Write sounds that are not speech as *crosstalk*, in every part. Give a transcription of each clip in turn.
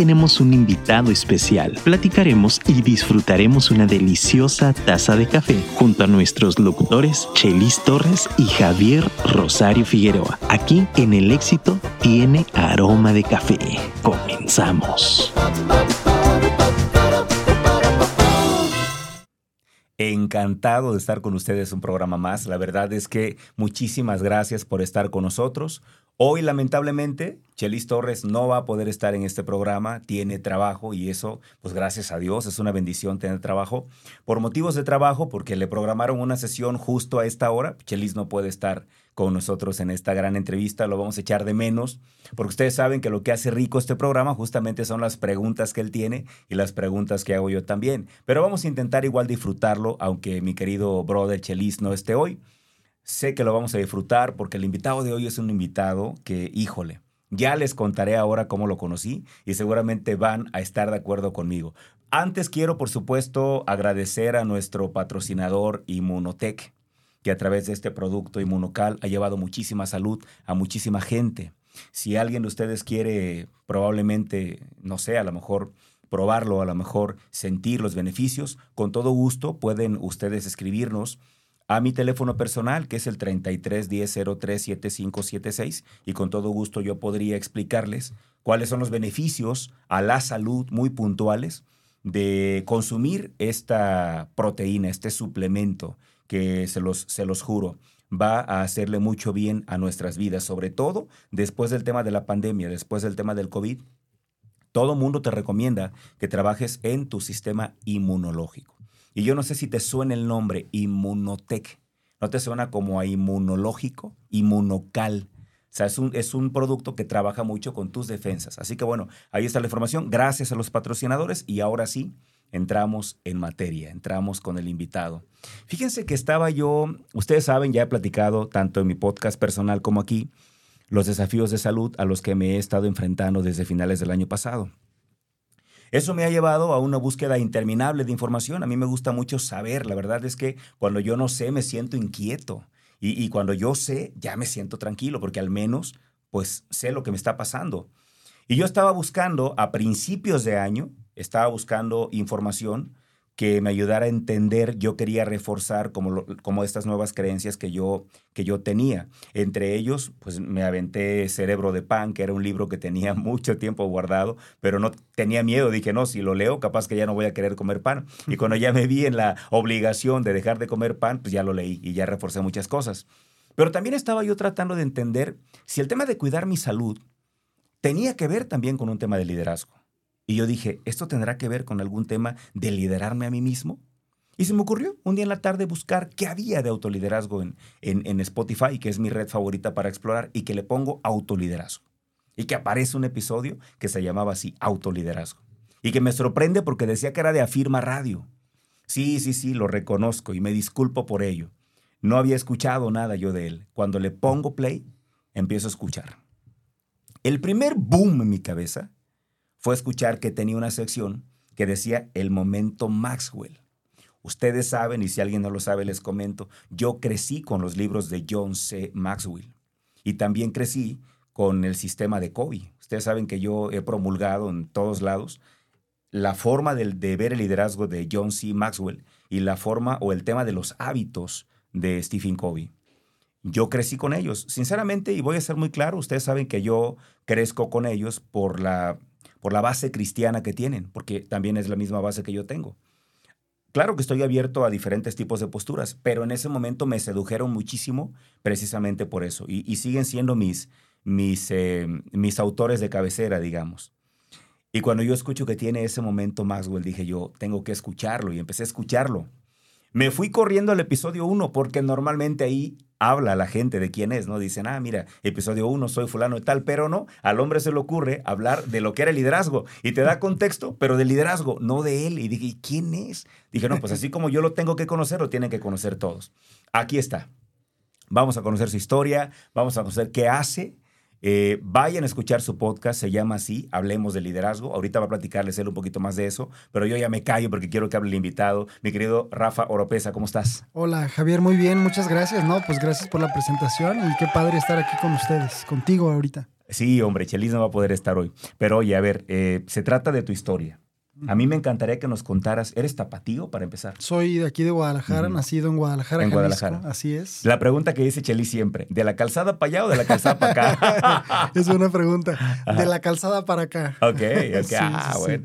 tenemos un invitado especial. Platicaremos y disfrutaremos una deliciosa taza de café junto a nuestros locutores Chelis Torres y Javier Rosario Figueroa. Aquí en El Éxito tiene aroma de café. Comenzamos. Encantado de estar con ustedes un programa más. La verdad es que muchísimas gracias por estar con nosotros. Hoy, lamentablemente, Chelis Torres no va a poder estar en este programa, tiene trabajo y eso, pues gracias a Dios, es una bendición tener trabajo. Por motivos de trabajo, porque le programaron una sesión justo a esta hora, Chelis no puede estar con nosotros en esta gran entrevista, lo vamos a echar de menos, porque ustedes saben que lo que hace rico este programa justamente son las preguntas que él tiene y las preguntas que hago yo también. Pero vamos a intentar igual disfrutarlo, aunque mi querido brother Chelis no esté hoy. Sé que lo vamos a disfrutar porque el invitado de hoy es un invitado que, híjole, ya les contaré ahora cómo lo conocí y seguramente van a estar de acuerdo conmigo. Antes quiero, por supuesto, agradecer a nuestro patrocinador Inmunotech que a través de este producto inmunocal ha llevado muchísima salud a muchísima gente. Si alguien de ustedes quiere probablemente, no sé, a lo mejor probarlo, a lo mejor sentir los beneficios, con todo gusto pueden ustedes escribirnos a mi teléfono personal, que es el 33 10 03 7576, y con todo gusto yo podría explicarles cuáles son los beneficios a la salud muy puntuales de consumir esta proteína, este suplemento que se los, se los juro, va a hacerle mucho bien a nuestras vidas, sobre todo después del tema de la pandemia, después del tema del COVID. Todo mundo te recomienda que trabajes en tu sistema inmunológico. Y yo no sé si te suena el nombre Inmunotech. ¿No te suena como a inmunológico? Inmunocal. O sea, es un, es un producto que trabaja mucho con tus defensas. Así que bueno, ahí está la información. Gracias a los patrocinadores. Y ahora sí, entramos en materia, entramos con el invitado. Fíjense que estaba yo, ustedes saben, ya he platicado tanto en mi podcast personal como aquí, los desafíos de salud a los que me he estado enfrentando desde finales del año pasado. Eso me ha llevado a una búsqueda interminable de información. A mí me gusta mucho saber. La verdad es que cuando yo no sé, me siento inquieto. Y, cuando yo sé, ya me siento tranquilo, porque al menos, pues, sé lo que me está pasando. Y yo estaba buscando a principios de año, estaba buscando información que me ayudara a entender, yo quería reforzar como, como estas nuevas creencias que yo, que yo tenía. Entre ellos, pues me aventé Cerebro de Pan, que era un libro que tenía *laughs* mucho tiempo guardado, pero no tenía miedo. Dije, no, si lo leo, capaz que ya no voy a querer comer pan. Y cuando ya me vi en la obligación de dejar de comer pan, pues ya lo leí y ya reforcé muchas cosas. Pero también estaba yo tratando de entender si el tema de cuidar mi salud tenía que ver también con un tema de liderazgo. Y yo dije, ¿esto tendrá que ver con algún tema de liderarme a mí mismo? Y se me ocurrió un día en la tarde buscar qué había de autoliderazgo en, en, Spotify, que es mi red favorita para explorar, y que le pongo autoliderazgo. Y que aparece un episodio que se llamaba así, autoliderazgo. Y que me sorprende porque decía que era de Afirma Radio. Sí, sí, sí, lo reconozco y me disculpo por ello. No había escuchado nada yo de él. Cuando le pongo play, empiezo a escuchar. El primer boom en mi cabeza fue escuchar que tenía una sección que decía el momento Maxwell. Ustedes saben, y si alguien no lo sabe, les comento, yo crecí con los libros de John C. Maxwell y también crecí con el sistema de Kobe. Ustedes saben que yo he promulgado en todos lados la forma de, de ver el liderazgo de John C. Maxwell y la forma o el tema de los hábitos de Stephen Covey. Yo crecí con ellos, sinceramente, y voy a ser muy claro, ustedes saben que yo crezco con ellos por la por la base cristiana que tienen, porque también es la misma base que yo tengo. Claro que estoy abierto a diferentes tipos de posturas, pero en ese momento me sedujeron muchísimo precisamente por eso. Y, siguen siendo mis, mis, eh, mis autores de cabecera, digamos. Y cuando yo escucho que tiene ese momento Maxwell, dije yo, tengo que escucharlo y empecé a escucharlo. Me fui corriendo al episodio 1 porque normalmente ahí habla la gente de quién es, ¿no? Dicen, ah, mira, episodio 1, soy fulano y tal, pero no, al hombre se le ocurre hablar de lo que era el liderazgo y te da contexto, pero del liderazgo, no de él. Y dije, ¿quién es? Dije, no, pues así como yo lo tengo que conocer, lo tienen que conocer todos. Aquí está. Vamos a conocer su historia, vamos a conocer qué hace, eh, vayan a escuchar su podcast, se llama así, Hablemos de Liderazgo. Ahorita va a platicarles él un poquito más de eso, pero yo ya me callo porque quiero que hable el invitado. Mi querido Rafa Oropesa, ¿cómo estás? Hola, Javier, muy bien, muchas gracias. No, pues gracias por la presentación y qué padre estar aquí con ustedes, contigo ahorita. Sí, hombre, Chelis no va a poder estar hoy. Pero oye, a ver, eh, se trata de tu historia. A mí me encantaría que nos contaras, ¿eres tapatío para empezar? Soy de aquí de Guadalajara, nacido en Guadalajara, En Jalisco, Guadalajara. Así es. La pregunta que dice Chelis siempre, ¿de la calzada para allá o de la calzada para acá? *laughs* es una pregunta. De la calzada para acá. ok, ok, Sí, ah, sí, sí. bueno.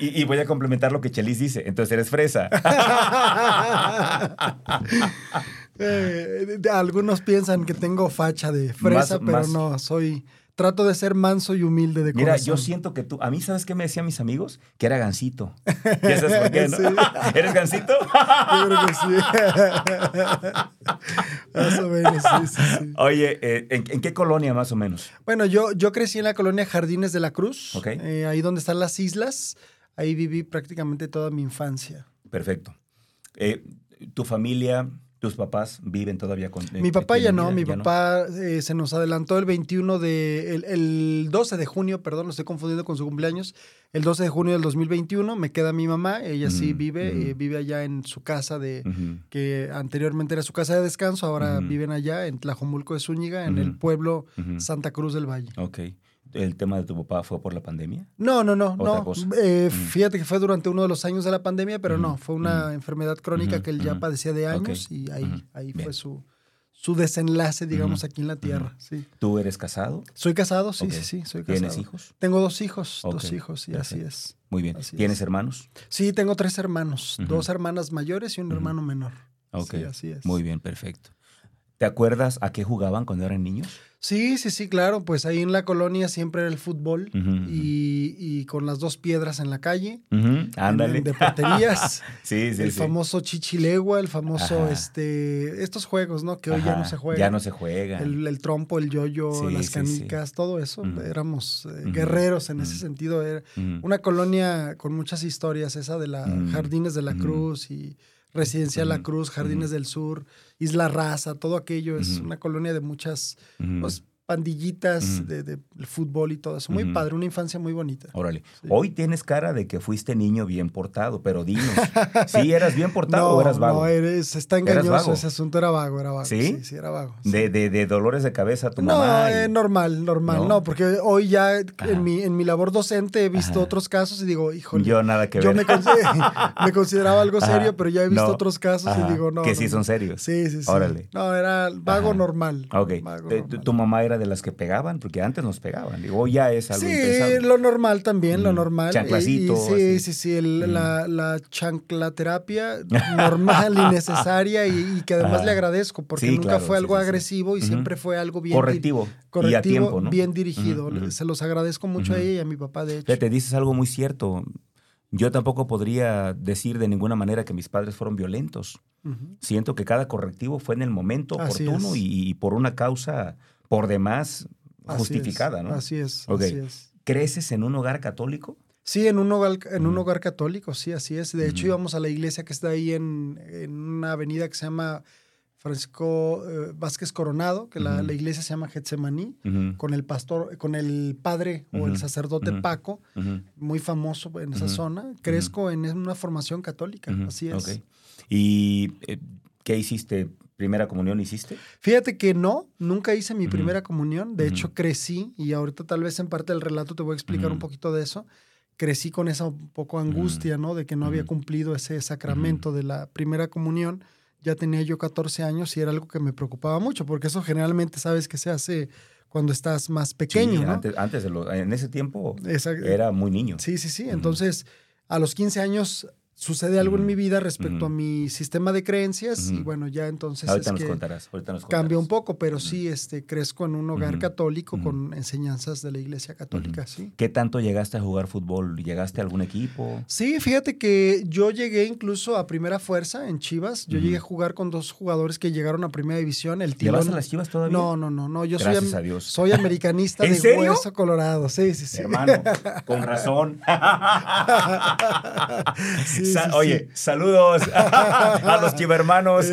Y, y voy a complementar lo que Chelis dice, entonces eres fresa. *laughs* Eh, algunos piensan que tengo facha de fresa, Más- pero más- no, soy. Trato de ser manso y humilde de Mira, corazón. yo siento que tú, a mí, ¿sabes qué me decían mis amigos? Que era gansito. ¿Ya sabes por qué, *laughs* no? *laughs* ¿Eres gansito? Yo creo que sí. *laughs* más o menos, sí, sí, sí. Oye, eh, ¿en, en qué colonia más o menos? Bueno, yo, yo crecí en la colonia Jardines de la Cruz, eh, ahí donde están las islas. Ahí viví prácticamente toda mi infancia. Perfecto. Eh, ¿Tu familia, tus papás viven todavía con... eh, Mi papá ya no, mi ¿Ya papá eh, se nos adelantó el 21 de, el, el 12 de junio, perdón, lo estoy confundiendo con su cumpleaños, el 12 de junio del 2021, me queda mi mamá, ella sí Mm, vive, mm. eh, vive allá en su casa de, que anteriormente era su casa de descanso, ahora viven allá en Tlajomulco de Zúñiga, en el pueblo. Santa Cruz del Valle. Ok. ¿El tema de tu papá fue por la pandemia? No, no, no, Otra no. cosa. Eh, Mm. Fíjate que fue durante uno de los años de la pandemia, pero no, fue una enfermedad crónica que él ya padecía de años y ahí, ahí bien. fue su, su desenlace, digamos, aquí en la tierra. Sí. ¿Tú eres casado? Soy casado, sí, sí, sí, soy casado. ¿Tienes hijos? Tengo dos hijos, dos hijos, sí, así es. Muy bien. Así ¿Tienes es. hermanos? Sí, tengo tres hermanos, dos hermanas mayores y un hermano menor. Ok. Sí, así es. Muy bien, perfecto. ¿Te acuerdas a qué jugaban cuando eran niños? Sí, sí, sí, claro, pues ahí en la colonia siempre era el fútbol y, y con las dos piedras en la calle. Ujú, Ándale. en- de porterías. *laughs* sí, sí, el sí. famoso chichilegua, el famoso, Ajá. este, estos juegos, ¿no? Que hoy ya no se juegan. Ya no se juegan. El, el trompo, el yoyo, Sí, las sí, canicas, todo eso. Éramos eh, guerreros en ese sentido. Era una colonia con muchas historias, esa de la. Jardines de la. Cruz y Residencia La. Cruz, Jardines del Sur, Isla Raza, todo aquello es una colonia de muchas pues, pandillitas Ujú. de, de- fútbol y todo eso. Muy padre, una infancia muy bonita. Órale. Sí. Hoy tienes cara de que fuiste niño bien portado, pero dinos, *laughs* ¿sí eras bien portado no, o eras vago? no, eres, está ¿Eras engañoso ese asunto, era vago, era vago. ¿Sí? Sí, sí, era vago. sí. de, de, de dolores de cabeza tu No, mamá. y- eh, normal, normal. ¿No? ¿No? porque hoy ya Ajá. en mi, en mi labor docente he visto Ajá. otros casos y digo, híjole, Yo nada que yo ver. me, consi- *laughs* me consideraba algo Ajá. serio, pero ya he visto No. otros casos y digo, no. Que no, sí no. son serios. Sí, sí, sí. Órale. No, era vago normal. Ok. vago Eh, ¿Tu, normal. tu mamá era de las que pegaban? Porque antes nos pegaban. Digo, ya es algo Sí, impensable. lo normal también, lo Mm. normal. Chanclacito, Y- y sí, así. sí, sí, el- Mm. la, la chanclaterapia *laughs* normal y necesaria y, y que además le agradezco porque Sí, nunca claro, fue algo sí, agresivo y siempre fue algo bien Correctivo. correctivo, y a tiempo, ¿no? bien dirigido. Se los agradezco mucho a ella y a mi papá, de hecho. Fíjate, dices algo muy cierto. Yo tampoco podría decir de ninguna manera que mis padres fueron violentos. Siento que cada correctivo fue en el momento Así oportuno y por una causa por demás Así justificada, es, ¿no? Así es, Ok. así es. ¿Creces en un hogar católico? Sí, en un hogar, en un hogar católico, sí, así es. De hecho, íbamos a la iglesia que está ahí en, en una avenida que se llama Francisco eh, Vázquez Coronado, que la, iglesia se llama Getsemaní, con el pastor, con el padre o el sacerdote. Paco, muy famoso en esa zona. Crezco en una formación católica, así es. Ok. ¿Y eh, qué hiciste? ¿Primera comunión hiciste? Fíjate que no, nunca hice mi Ujú. primera comunión. De Ujú. hecho, crecí, y ahorita tal vez en parte del relato te voy a explicar Ujú. un poquito de eso. Crecí con esa un poco angustia, ¿no? De que no había cumplido ese sacramento de la primera comunión. Ya tenía yo 14 años y era algo que me preocupaba mucho, porque eso generalmente sabes que se hace cuando estás más pequeño, Sí, ¿no? Antes, antes de lo- en ese tiempo Esa- era muy niño. Sí, sí, sí. Entonces, a los 15 años sucede algo en mi vida respecto a mi sistema de creencias y bueno, ya entonces ahorita es nos que contarás. Ahorita nos contarás. cambia un poco, pero sí este, crezco en un hogar católico con enseñanzas de la iglesia católica, sí. ¿Qué tanto llegaste a jugar fútbol? ¿Llegaste a algún equipo? Sí, fíjate que yo llegué incluso a primera fuerza en Chivas. Yo llegué a jugar con dos jugadores que llegaron a primera división. El ¿Le Tilón. vas a las chivas todavía? No, no, no, no. Yo soy, Gracias am- a Dios. soy americanista *laughs* ¿En de serio? hueso colorado. Sí, sí, sí. Hermano, con *laughs* razón. *laughs* Sí, Sa- sí, Oye, saludos *laughs* a los chivermanos.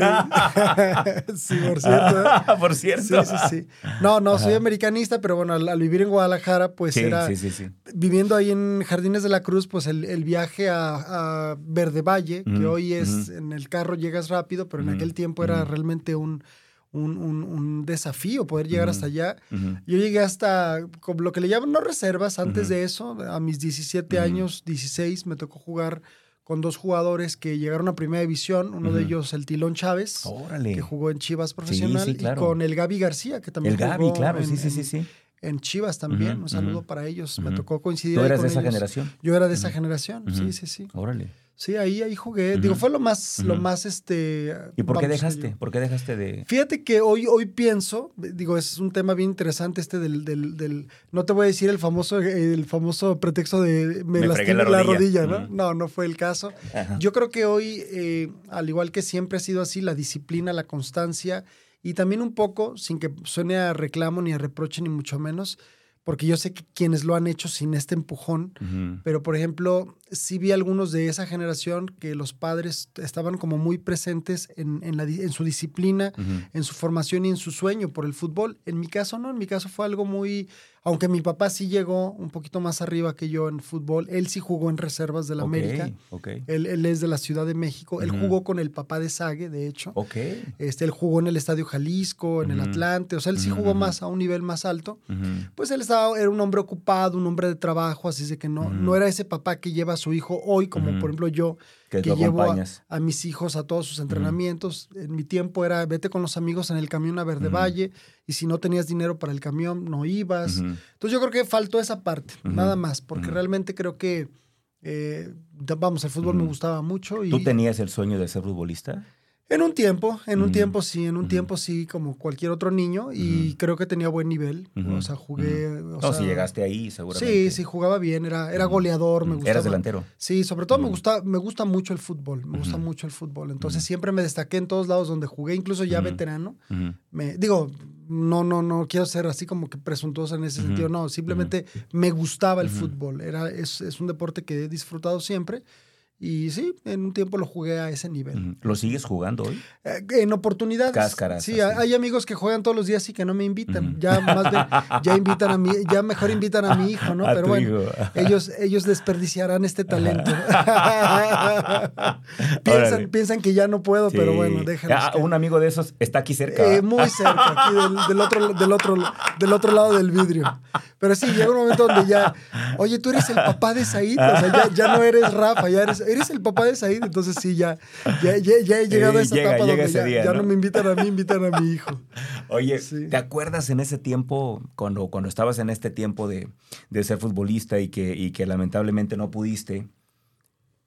sí, *laughs* por cierto. ¿eh? *laughs* Por Sí, cierto. sí, sí. No, no, soy americanista, pero bueno, al, al vivir en Guadalajara, pues Sí, era. sí, sí, sí. Viviendo ahí en Jardines de la Cruz, pues el, el viaje a, a Verde Valle, que hoy es en el carro llegas rápido, pero en aquel tiempo era realmente un, un, un- un desafío poder llegar hasta allá. Yo llegué hasta como lo que le llaman no reservas. Antes de eso, a mis 17 Ujú. años, 16, me tocó jugar con dos jugadores que llegaron a primera división. Uno de ellos, el Tilón Chávez, Órale. que jugó en Chivas profesional, sí, claro. y con el Gaby García, que también El Gaby, jugó claro, en, sí, sí, sí, en- sí. en Chivas también. Un saludo para ellos. Me tocó coincidir ¿Tú eras con de esa ellos. generación? Yo era de esa generación, sí, sí, sí. Órale. Sí, ahí, ahí jugué. Digo, fue lo más, lo más, este... ¿Y por qué dejaste? ¿Por qué dejaste de...? Fíjate que hoy, hoy pienso, digo, es un tema bien interesante este del, del, del- no te voy a decir el famoso, el famoso pretexto de me, Me lastimé la la rodilla. ¿no? No, no fue el caso. Yo creo que hoy, eh, al igual que siempre ha sido así, la disciplina, la constancia y también un poco, sin que suene a reclamo ni a reproche ni mucho menos, porque yo sé que quienes lo han hecho sin este empujón, pero, por ejemplo, sí vi algunos de esa generación que los padres estaban como muy presentes en, en la di- en su disciplina, en su formación y en su sueño por el fútbol. En mi caso, no. En mi caso fue algo muy... Aunque mi papá sí llegó un poquito más arriba que yo en fútbol, él sí jugó en reservas del Ok, América. Ok. Él, él es de la Ciudad de México. Él jugó con el papá de Sague, de hecho. Ok. Este, él jugó en el Estadio Jalisco, en el. Atlante. O sea, él sí jugó más a un nivel más alto pues él estaba, era un hombre ocupado, un hombre de trabajo, así de que no, no era ese papá que lleva a su hijo hoy, como por ejemplo yo, Que que lo llevo a, mis hijos a todos sus entrenamientos. En mi tiempo era vete con los amigos en el camión a Verde. Valle, y si no tenías dinero para el camión, no ibas. Entonces yo creo que faltó esa parte, nada más, porque realmente creo que, eh, vamos, el fútbol me gustaba mucho. Y, ¿Tú tenías el sueño de ser futbolista? En un tiempo, en un tiempo sí, en un tiempo sí, como cualquier otro niño, y creo que tenía buen nivel. O sea, jugué. O No, si llegaste ahí, seguramente. Sí, sí, jugaba bien, era, era goleador, me gustaba. Eras delantero. Sí, sobre todo me gusta, me gusta mucho el fútbol, me gusta mucho el fútbol. Entonces siempre me destaqué en todos lados donde jugué, incluso ya veterano. Me, digo, no, no, no quiero ser así como que presuntuoso en ese sentido, no, simplemente me gustaba el fútbol. Era, es, es un deporte que he disfrutado siempre. Y sí, en un tiempo lo jugué a ese nivel. ¿Lo sigues jugando hoy? Eh, En oportunidades. Cáscaras, Sí, así. hay amigos que juegan todos los días y que no me invitan. Ya más bien, ya invitan a mi, ya mejor invitan a mi hijo, ¿no? *laughs* A Pero bueno, hijo. ellos, ellos desperdiciarán este talento. *laughs* *laughs* Piensan, piensan que ya no puedo, pero bueno, déjenlos. Ah, un amigo de esos está aquí cerca. eh, muy cerca, aquí del, del otro, del, otro, del otro lado del vidrio. Pero sí, llega un momento donde ya, oye, tú eres el papá de Said, o sea, ya, ya no eres Rafa, ya eres, eres el papá de Said, entonces sí, ya, ya, ya, ya he llegado Eh, a esa llega- etapa llega donde ya, día, ya ¿no? ¿no? me invitan a mí, invitan a mi hijo. *laughs* Oye, Sí. ¿te acuerdas en ese tiempo, cuando, cuando estabas en este tiempo de, de ser futbolista y que, y que lamentablemente no pudiste?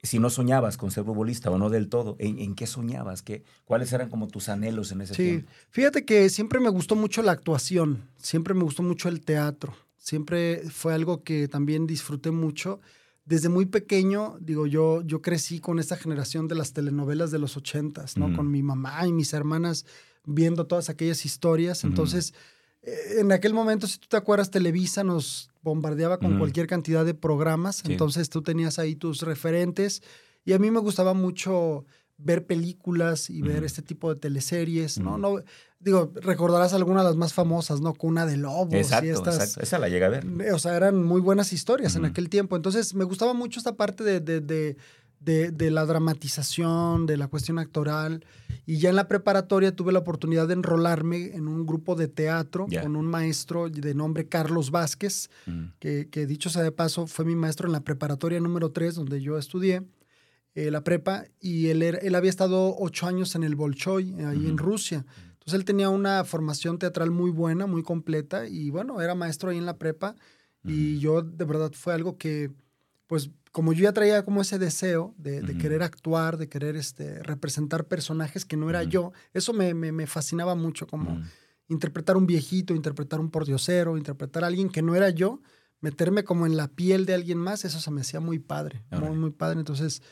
Si no soñabas con ser futbolista o no del todo, ¿en, en qué soñabas? ¿Qué, ¿Cuáles eran como tus anhelos en ese Sí, tiempo? fíjate que siempre me gustó mucho la actuación, siempre me gustó mucho el teatro, siempre fue algo que también disfruté mucho. Desde muy pequeño, digo, yo, yo crecí con esta generación de las telenovelas de los ochentas, ¿no? Con mi mamá y mis hermanas viendo todas aquellas historias. Entonces, eh, en aquel momento, si tú te acuerdas, Televisa nos bombardeaba con cualquier cantidad de programas. Sí. Entonces, tú tenías ahí tus referentes. Y a mí me gustaba mucho ver películas y ver Ujú. este tipo de teleseries, ¿no? Ujú. no Digo, recordarás algunas de las más famosas, ¿no? Cuna de Lobos Exacto, y estas. exacto. Esa la llega a ver. O sea, eran muy buenas historias en Ujú. aquel tiempo. Entonces, me gustaba mucho esta parte de, de, de, de- de la dramatización, de la cuestión actoral. Y ya en la preparatoria tuve la oportunidad de enrolarme en un grupo de teatro Ya. con un maestro de nombre Carlos Vázquez, Mm. que, que dicho sea de paso, fue mi maestro en la preparatoria número 3, donde yo estudié eh, la prepa, y él, él había estado ocho años en el Bolshoi, eh, ahí en. Rusia. Entonces él tenía una formación teatral muy buena, muy completa, y bueno, era maestro ahí en la prepa, y yo de verdad fue algo que, pues como yo ya traía como ese deseo de, querer actuar, de querer este, representar personajes que no era yo, eso me, me- me fascinaba mucho, como interpretar un viejito, interpretar un pordiosero, interpretar a alguien que no era yo, meterme como en la piel de alguien más, eso se me hacía muy padre, muy padre. Entonces,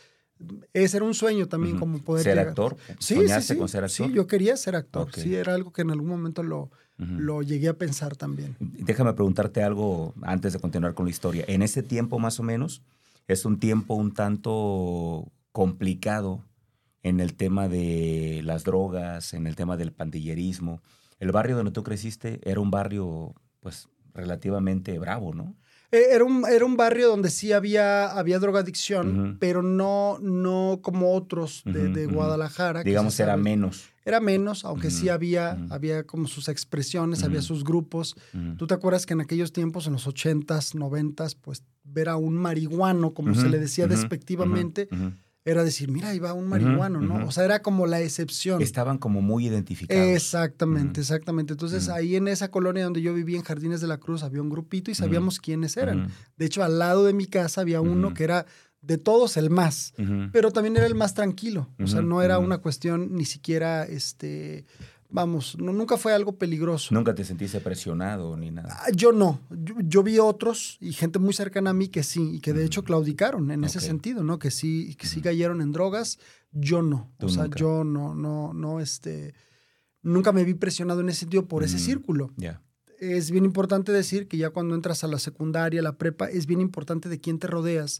ese era un sueño también, como poder ¿Ser llegar- actor? Sí, ¿Soñaste sí, sí. con ser actor? Sí, yo quería ser actor. Sí, era algo que en algún momento lo, lo llegué a pensar también. Déjame preguntarte algo antes de continuar con la historia. En ese tiempo, más o menos, es un tiempo un tanto complicado en el tema de las drogas, en el tema del pandillerismo. El barrio donde tú creciste era un barrio, pues, relativamente bravo, ¿no? Eh, Era un, era un barrio donde sí había, había drogadicción, pero no, no como otros de. Guadalajara. Digamos, era sabe- menos. Era menos, aunque sí había, había como sus expresiones, había sus grupos. ¿Tú te acuerdas que en aquellos tiempos, en los 80s, 90s, pues ver a un marihuano, como se le decía despectivamente. Era decir, mira, ahí va un marihuano, ¿no? O sea, era como la excepción. Estaban como muy identificados. Exactamente, exactamente. Entonces, ahí en esa colonia donde yo vivía, en Jardines de la Cruz, había un grupito y sabíamos quiénes eran. De hecho, al lado de mi casa había uno que era de todos el más, pero también era el más tranquilo. O sea, no era una cuestión ni siquiera, este, vamos, no, nunca fue algo peligroso. Nunca te sentiste presionado ni nada. Ah, Yo no, yo, yo vi otros y gente muy cercana a mí que sí, y que de hecho claudicaron en ese sentido, ¿no? Que sí, que sí cayeron en drogas, yo no. O sea, nunca. yo no, no, no, este, nunca me vi presionado en ese sentido por ese Ujú. círculo. Ya. Es bien importante decir que ya cuando entras a la secundaria, a la prepa, es bien importante de quién te rodeas.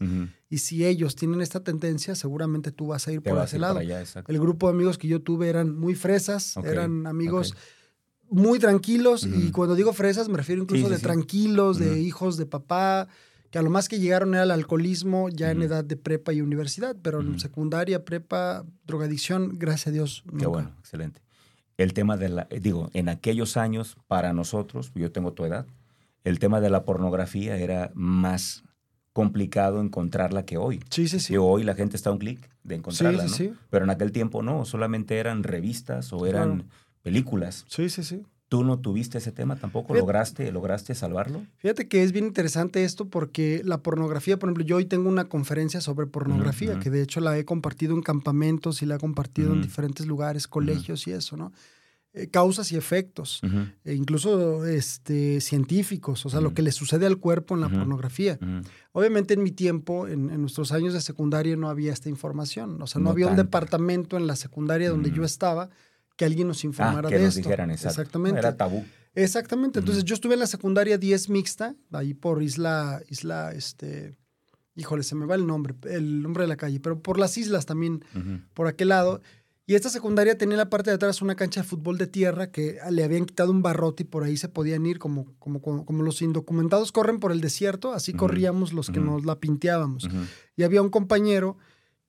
Y si ellos tienen esta tendencia, seguramente tú vas a ir Te por ese ir lado. allá. El grupo de amigos que yo tuve eran muy fresas, eran amigos muy tranquilos. Y cuando digo fresas, me refiero incluso Sí, sí, de sí. tranquilos, de hijos de papá, que a lo más que llegaron era el alcoholismo ya en edad de prepa y universidad, pero en secundaria, prepa, drogadicción, gracias a Dios. Qué nunca. bueno, excelente. El tema de la, digo, en aquellos años, para nosotros, yo tengo tu edad, el tema de la pornografía era más complicado encontrarla que hoy. Sí, sí, sí. Que hoy la gente está a un clic de encontrarla, sí, ¿no? sí. Pero en aquel tiempo no, solamente eran revistas o eran Claro. películas. Sí, sí, sí. ¿Tú no tuviste ese tema tampoco? Fíjate- ¿Lograste, ¿Lograste salvarlo? Fíjate que es bien interesante esto porque la pornografía, por ejemplo, yo hoy tengo una conferencia sobre pornografía, que de hecho la he compartido en campamentos y la he compartido en diferentes lugares, colegios y eso, ¿no? Eh, causas y efectos, e incluso este, científicos, o sea, lo que le sucede al cuerpo en la pornografía. Obviamente en mi tiempo, en, en nuestros años de secundaria, no había esta información, o sea, no, No había un departamento en la secundaria donde yo estaba que alguien nos Ah, informara que de nos esto. dijeran exacto. Exactamente. Era tabú. Exactamente. Entonces yo estuve en la secundaria 10 mixta, ahí por Isla, Isla, este, híjole, se me va el nombre, el nombre de la calle, pero por las islas también, por aquel lado. Y esta secundaria tenía en la parte de atrás una cancha de fútbol de tierra que le habían quitado un barrote y por ahí se podían ir como, como, como, como los indocumentados corren por el desierto, así corríamos los que nos la pinteábamos. Y había un compañero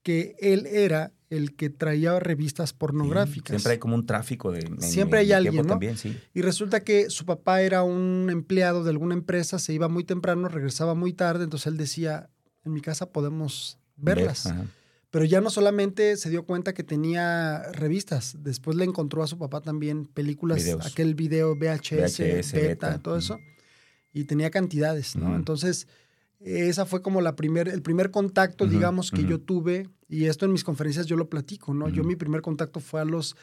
que él era el que traía revistas pornográficas. Siempre hay como un tráfico de. en- Siempre hay alguien, ¿no? También, sí. Y resulta que su papá era un empleado de alguna empresa, se iba muy temprano, regresaba muy tarde, entonces él decía, en mi casa podemos verlas. Ver. Pero ya no solamente se dio cuenta que tenía revistas, después le encontró a su papá también películas, Videos. aquel video VHS, VHS, beta, beta, todo eso, y tenía cantidades, ¿no? Entonces, esa fue como la primer, el primer contacto, digamos, que yo tuve, y esto en mis conferencias yo lo platico, ¿no? Yo mi primer contacto fue a los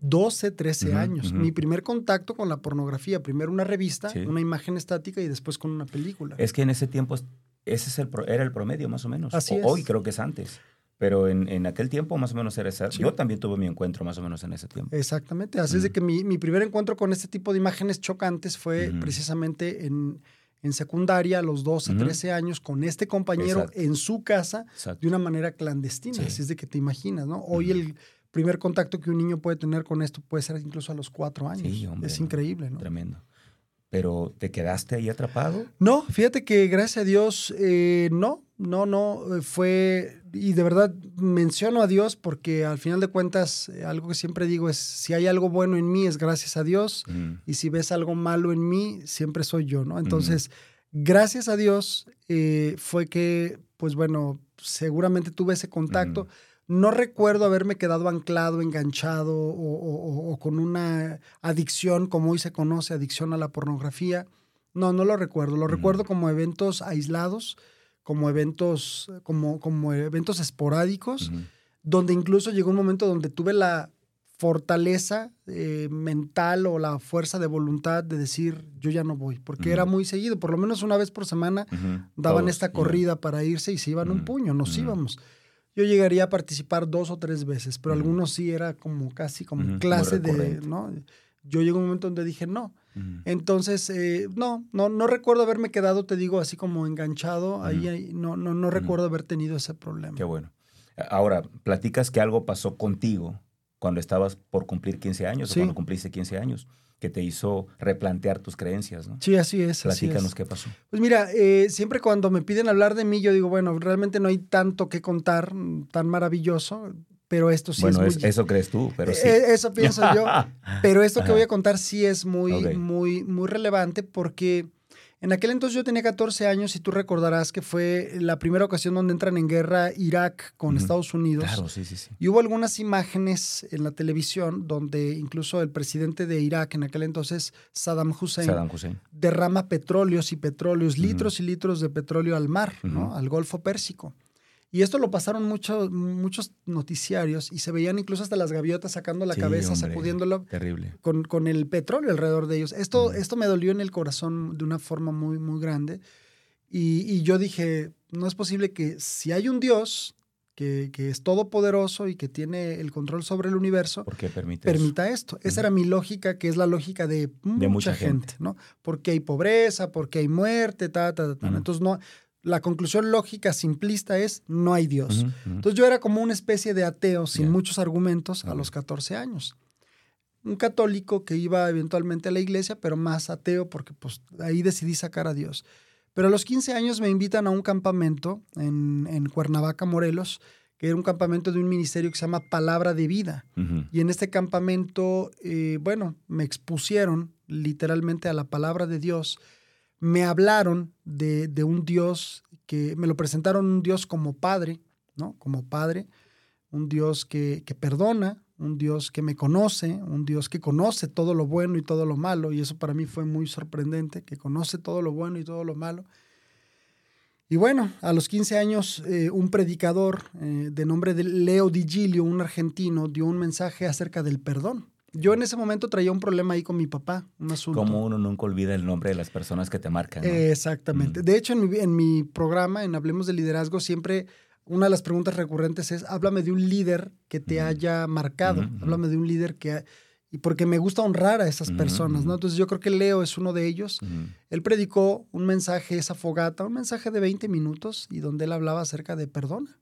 12, 13 Ujú, años. Mi primer contacto con la pornografía, primero una revista, Sí. una imagen estática y después con una película. Es que en ese tiempo ese es el pro- era el promedio, más o menos. Así O- es. Hoy creo que es antes. Pero en, en aquel tiempo más o menos era esa. Sí. Yo también tuve mi encuentro más o menos en ese tiempo. Exactamente. Así es de que mi, mi primer encuentro con este tipo de imágenes chocantes fue precisamente en, en secundaria, a los 12, Ujú. 13 años, con este compañero Exacto. en su casa Exacto. de una manera clandestina. Sí. Así es de que te imaginas, ¿no? Hoy el primer contacto que un niño puede tener con esto puede ser incluso a los cuatro años. Sí, hombre, es increíble, ¿no? Tremendo. Pero ¿te quedaste ahí atrapado? No, fíjate que gracias a Dios, eh, no, no, no, eh, fue, y de verdad menciono a Dios porque al final de cuentas, eh, algo que siempre digo es, si hay algo bueno en mí es gracias a Dios, Mm, y si ves algo malo en mí, siempre soy yo, ¿no? Entonces, gracias a Dios eh, fue que, pues bueno, seguramente tuve ese contacto. No recuerdo haberme quedado anclado, enganchado o, o- o- con una adicción, como hoy se conoce, adicción a la pornografía. No, no lo recuerdo. Lo recuerdo como eventos aislados, como eventos, como, como eventos esporádicos, donde incluso llegó un momento donde tuve la fortaleza eh, mental o la fuerza de voluntad de decir, yo ya no voy, porque era muy seguido, por lo menos una vez por semana daban Todos esta corrida para irse y se iban un puño, nos íbamos. Yo llegaría a participar dos o tres veces, pero algunos sí era como casi como muy clase de. ¿no? Yo llegué a un momento donde dije no. Entonces, eh, no, no, no recuerdo haberme quedado, te digo, así como enganchado. Ahí, ahí, no, no, no recuerdo haber tenido ese problema. Qué bueno. Ahora, platicas que algo pasó contigo cuando estabas por cumplir 15 años Sí. o cuando cumpliste 15 años, que te hizo replantear tus creencias, ¿no? Sí, así es. así Platícanos es. qué pasó. Pues mira, eh, siempre cuando me piden hablar de mí, yo digo, bueno, realmente no hay tanto que contar, tan maravilloso, pero esto sí bueno, es es- muy... eso crees tú, pero sí. Eh, Eso pienso yo. *laughs* Pero esto que voy a contar sí es muy, muy, muy relevante porque en aquel entonces yo tenía 14 años y tú recordarás que fue la primera ocasión donde entran en guerra Irak con. Estados Unidos. Claro, sí, sí, sí. Y hubo algunas imágenes en la televisión donde incluso el presidente de Irak en aquel entonces, Saddam Hussein, Saddam Hussein. derrama petróleos y petróleos, litros y litros de petróleo al mar, ¿no? Al Golfo Pérsico. Y esto lo pasaron muchos muchos noticiarios y se veían incluso hasta las gaviotas sacando la Sí, cabeza, hombre, sacudiéndolo Terrible. con, con el petróleo alrededor de ellos. Esto, esto me dolió en el corazón de una forma muy, muy grande. Y, y yo dije, no es posible que si hay un Dios que, que es todopoderoso y que tiene el control sobre el universo, ¿Por qué permite eso? permita esto. Esa era mi lógica, que es la lógica de mucha, mucha gente, gente. ¿no? Porque hay pobreza, porque hay muerte, ta, ta, ta. Entonces, no, la conclusión lógica simplista es, no hay Dios. Entonces yo era como una especie de ateo sin muchos argumentos a los 14 años. Un católico que iba eventualmente a la iglesia, pero más ateo porque pues ahí decidí sacar a Dios. Pero a los 15 años me invitan a un campamento en, en Cuernavaca, Morelos, que era un campamento de un ministerio que se llama Palabra de Vida. Y en este campamento, eh, bueno, me expusieron literalmente a la palabra de Dios. Me hablaron de, de un Dios que me lo presentaron un Dios como Padre, ¿no? Como Padre, un Dios que, que perdona, un Dios que me conoce, un Dios que conoce todo lo bueno y todo lo malo. Y eso para mí fue muy sorprendente, que conoce todo lo bueno y todo lo malo. Y bueno, a los 15 años, eh, un predicador eh, de nombre de Leo Di Gilio, un argentino, dio un mensaje acerca del perdón. Yo en ese momento traía un problema ahí con mi papá, un asunto. Como uno nunca olvida el nombre de las personas que te marcan. ¿no? Exactamente. Mm. De hecho, en mi, en mi programa, en Hablemos de Liderazgo, siempre una de las preguntas recurrentes es, háblame de un líder que te haya marcado, háblame de un líder que... ha- Y porque me gusta honrar a esas personas, ¿no? Entonces yo creo que Leo es uno de ellos. Él predicó un mensaje, esa fogata, un mensaje de 20 minutos y donde él hablaba acerca de perdona,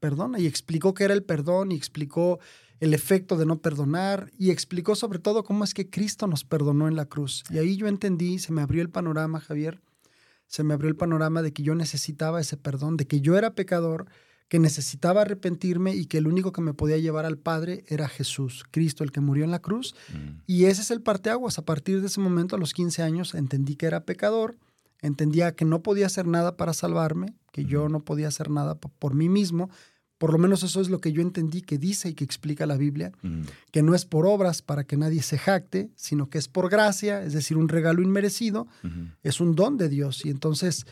perdona y explicó qué era el perdón y explicó el efecto de no perdonar y explicó sobre todo cómo es que Cristo nos perdonó en la cruz. Y ahí yo entendí, se me abrió el panorama, Javier, se me abrió el panorama de que yo necesitaba ese perdón, de que yo era pecador, que necesitaba arrepentirme y que el único que me podía llevar al Padre era Jesús, Cristo, el que murió en la cruz. Ujú. Y ese es el parteaguas. A partir de ese momento, a los 15 años, entendí que era pecador, entendía que no podía hacer nada para salvarme, que yo no podía hacer nada po- por mí mismo. Por lo menos eso es lo que yo entendí que dice y que explica la Biblia, Ujú. que no es por obras para que nadie se jacte, sino que es por gracia, es decir, un regalo inmerecido, es un don de Dios. Y entonces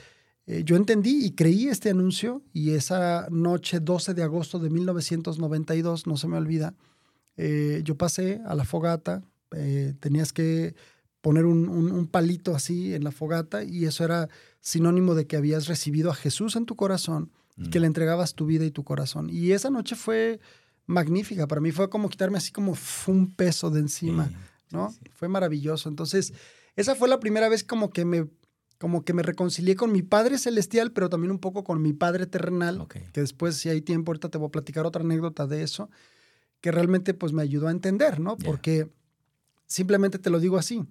eh, yo entendí y creí este anuncio y esa noche 12 de agosto de 1992, no se me olvida, eh, yo pasé a la fogata, eh, tenías que poner un, un- un palito así en la fogata y eso era sinónimo de que habías recibido a Jesús en tu corazón que le entregabas tu vida y tu corazón. Y esa noche fue magnífica, para mí fue como quitarme así como un peso de encima. Sí, ¿no? sí, sí. Fue maravilloso. Entonces, esa fue la primera vez como que me como que me reconcilié con mi Padre celestial, pero también un poco con mi Padre terrenal, que después si hay tiempo ahorita te voy a platicar otra anécdota de eso, que realmente pues me ayudó a entender, ¿no? Porque simplemente te lo digo así.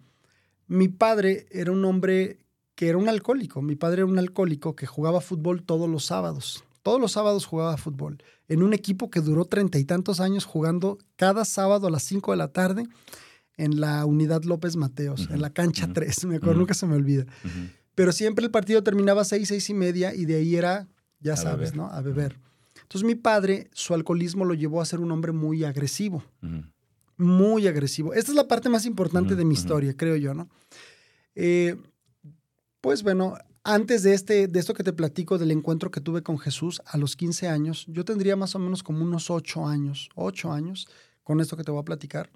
Mi padre era un hombre que era un alcohólico. Mi padre era un alcohólico que jugaba fútbol todos los sábados. Todos los sábados jugaba fútbol. En un equipo que duró treinta y tantos años jugando cada sábado a las 5 de la tarde en la unidad López Mateos, en la cancha ujú, 3. Me acuerdo, nunca se me olvida. Pero siempre el partido terminaba a seis, seis y media y de ahí era, ya A sabes, beber. ¿no? A beber. Entonces mi padre, su alcoholismo lo llevó a ser un hombre muy agresivo muy agresivo. Esta es la parte más importante de mi historia, creo yo, ¿no? Eh, pues bueno, antes de, este, de esto que te platico del encuentro que tuve con Jesús a los 15 años, yo tendría más o menos como unos 8 años, 8 años, con esto que te voy a platicar.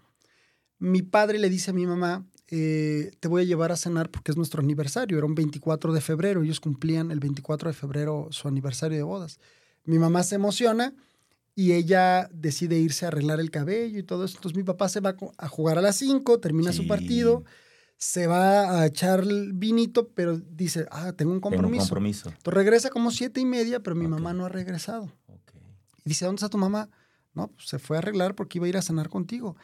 Mi padre le dice a mi mamá, eh, te voy a llevar a cenar porque es nuestro aniversario, era un 24 de febrero, ellos cumplían el 24 de febrero su aniversario de bodas. Mi mamá se emociona y ella decide irse a arreglar el cabello y todo eso. Entonces mi papá se va a jugar a las 5, termina su partido, se va a echar el vinito, pero dice, ah, tengo un Tengo un compromiso. compromiso. Entonces regresa como siete y media, pero mi mamá no ha regresado. Y dice, ¿dónde está tu mamá? No, pues, se fue a arreglar porque iba a ir a cenar contigo.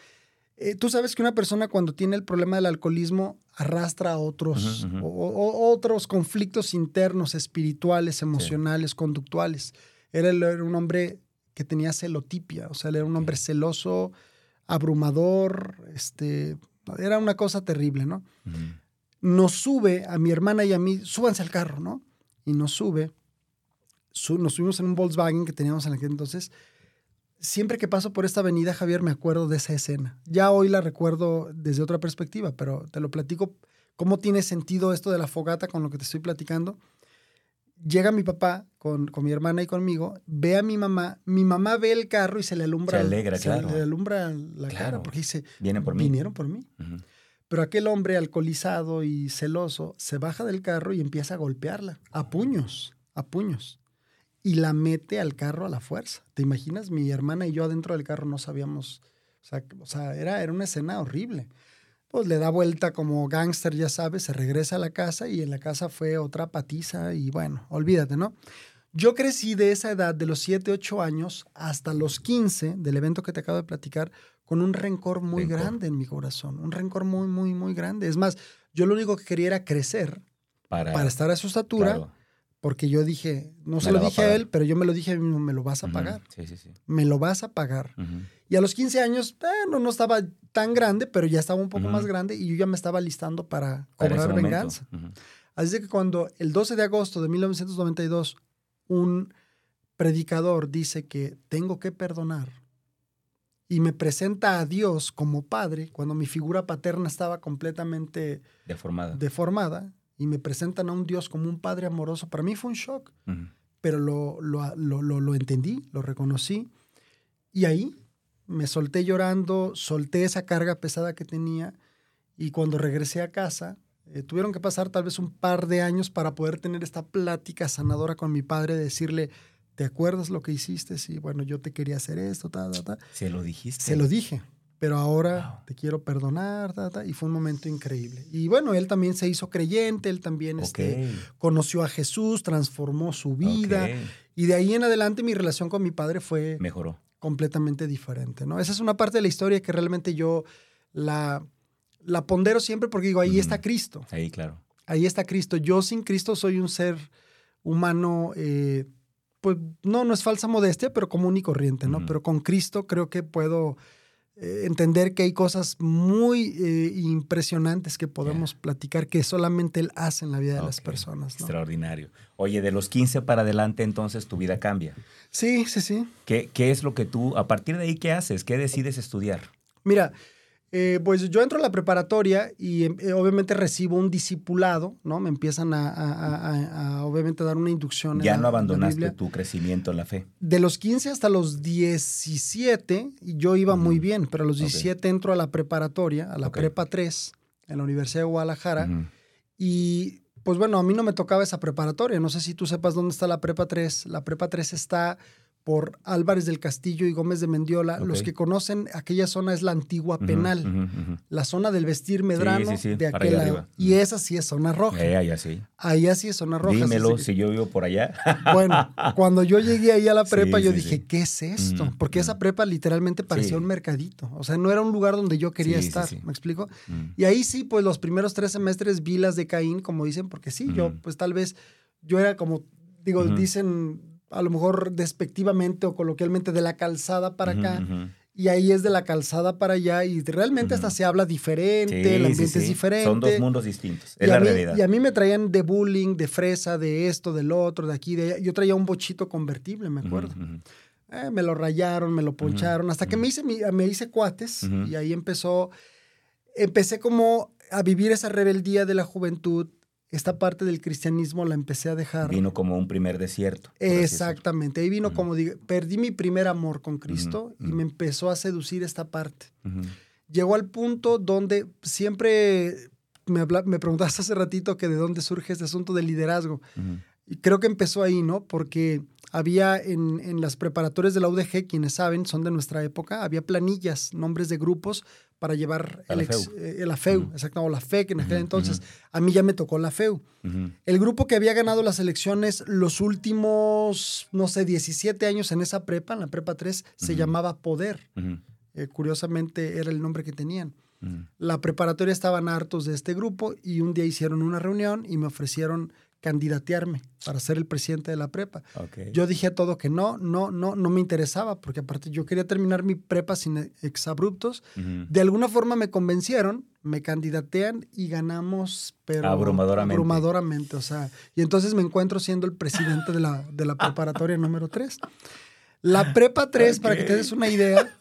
Eh, tú sabes que una persona cuando tiene el problema del alcoholismo arrastra a otros, O, otros conflictos internos, espirituales, emocionales, conductuales. Era, era, un hombre que tenía celotipia, o sea, era un hombre celoso, abrumador, este, era una cosa terrible, ¿no? Nos sube a mi hermana y a mí, súbanse al carro, ¿no? Y nos sube, nos subimos en un Volkswagen que teníamos en aquel entonces, siempre que paso por esta avenida, Javier, me acuerdo de esa escena. Ya hoy la recuerdo desde otra perspectiva, pero te lo platico cómo tiene sentido esto de la fogata con lo que te estoy platicando. Llega mi papá con, con mi hermana y conmigo, ve a mi mamá, mi mamá ve el carro y se le alumbra, se alegra, se le alumbra la cara porque dice, vienen por mí. Vinieron por mí. Pero aquel hombre alcoholizado y celoso se baja del carro y empieza a golpearla a puños, a puños y la mete al carro a la fuerza. ¿Te imaginas? Mi hermana y yo adentro del carro no sabíamos, o sea, era, era una escena horrible. Pues le da vuelta como gángster, ya sabes, se regresa a la casa y en la casa fue otra patiza y bueno, olvídate, ¿no? Yo crecí de esa edad, de los 7, 8 años hasta los 15 del evento que te acabo de platicar, con un rencor muy grande en mi corazón, un rencor muy, muy, muy grande. Es más, yo lo único que quería era crecer para, estar a su estatura. Porque yo dije, no se lo dije a, él, pero yo me lo dije a mí mismo, me lo vas a pagar. Sí, sí, sí. Me lo vas a pagar. Y a los 15 años, bueno, no estaba tan grande, pero ya estaba un poco más grande y yo ya me estaba listando para cobrar venganza. Así que cuando el 12 de agosto de 1992 un predicador dice que tengo que perdonar y me presenta a Dios como padre, cuando mi figura paterna estaba completamente deformada, deformada y me presentan a un Dios como un Padre amoroso, para mí fue un shock, pero lo, lo, lo, lo, entendí, lo reconocí y ahí me solté llorando, solté esa carga pesada que tenía y cuando regresé a casa, eh, tuvieron que pasar tal vez un par de años para poder tener esta plática sanadora con mi padre, decirle, ¿te acuerdas lo que hiciste? Sí, bueno, yo te quería hacer esto, ta, ta, ta. Se lo dijiste. Se lo dije pero ahora te quiero perdonar, y fue un momento increíble. Y bueno, él también se hizo creyente, él también este, conoció a Jesús, transformó su vida, y de ahí en adelante mi relación con mi padre fue Mejoró. Completamente diferente. ¿no? Esa es una parte de la historia que realmente yo la, la pondero siempre porque digo, ahí está Cristo. Ahí, claro. Ahí está Cristo. Yo sin Cristo soy un ser humano, eh, pues no, no es falsa modestia, pero común y corriente, ¿no? Pero con Cristo creo que puedo entender que hay cosas muy eh, impresionantes que podemos platicar que solamente Él hace en la vida de las personas. Extraordinario. Oye, de los 15 para adelante entonces tu vida cambia. Sí, sí, sí. ¿Qué, qué es lo que tú, a partir de ahí, qué haces? ¿Qué decides estudiar? Mira, eh, pues yo entro a la preparatoria y eh, obviamente recibo un discipulado, ¿no? Me empiezan a, obviamente dar una inducción. Ya no abandonaste tu crecimiento en la fe. De los 15 hasta los 17, yo iba muy bien, pero a los 17 entro a la preparatoria, a la prepa 3, en la Universidad de Guadalajara. Y pues bueno, a mí no me tocaba esa preparatoria. No sé si tú sepas dónde está la prepa 3. La prepa 3 está por Álvarez del Castillo y Gómez de Mendiola. Los que conocen aquella zona es la antigua penal, la zona del vestir medrano de aquel lado. Y esa sí es zona roja. Eh, allá sí. Allá sí es zona roja. Dímelo si yo vivo por allá. bueno, *laughs* cuando yo llegué ahí a la prepa, yo dije, ¿qué es esto? Porque esa prepa literalmente parecía un mercadito. O sea, no era un lugar donde yo quería estar. ¿Me explico? Y ahí sí, pues los primeros tres semestres vi las de Caín, como dicen, porque sí, yo, pues tal vez, yo era como, digo, dicen a lo mejor despectivamente o coloquialmente de la calzada para acá. Y ahí es de la calzada para allá y realmente hasta se habla diferente, el ambiente es diferente. Son dos mundos distintos, es la realidad. Y a mí me traían de bullying, de fresa, de esto, del otro, de aquí, de allá. Yo traía un bochito convertible, me acuerdo. Eh, me lo rayaron, me lo poncharon, hasta que me hice, me hice cuates y ahí empezó, empecé como a vivir esa rebeldía de la juventud, esta parte del cristianismo la empecé a dejar. Vino como un primer desierto. Exactamente, ahí vino como, digo, perdí mi primer amor con Cristo y me empezó a seducir esta parte. Llegó al punto donde siempre me, me preguntaste hace ratito que de dónde surge este asunto del liderazgo. Y creo que empezó ahí, ¿no? Porque había en, en, las preparatorias de la UDG, quienes saben, son de nuestra época, había planillas, nombres de grupos para llevar el, FEU, eh, el AFEU, exacto, o la FEC en aquel entonces. A mí ya me tocó la FEU. El grupo que había ganado las elecciones los últimos, no sé, 17 años en esa prepa, en la prepa 3, se llamaba Poder. Eh, curiosamente era el nombre que tenían. La preparatoria estaban hartos de este grupo y un día hicieron una reunión y me ofrecieron candidatearme para ser el presidente de la prepa. Yo dije a todo que no, no, no, no me interesaba, porque aparte yo quería terminar mi prepa sin exabruptos. De alguna forma me convencieron, me candidatean y ganamos, pero abrumadoramente. abrumadoramente o sea, y entonces me encuentro siendo el presidente de la, de la *laughs* preparatoria número 3. La prepa 3, para que te des una idea,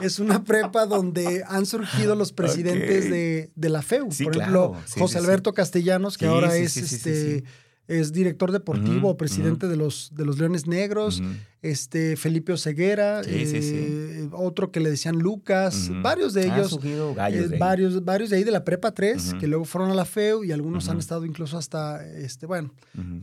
es una prepa donde han surgido los presidentes de, de, la FEU. Por ejemplo, José Alberto Castellanos, que ahora es este es director deportivo, presidente de, los, de los Leones Negros, este Felipe Oseguera, eh, otro que le decían Lucas, varios de ellos, eh, varios, varios de ahí de la Prepa 3, que luego fueron a la FEU y algunos han estado incluso hasta, este, bueno,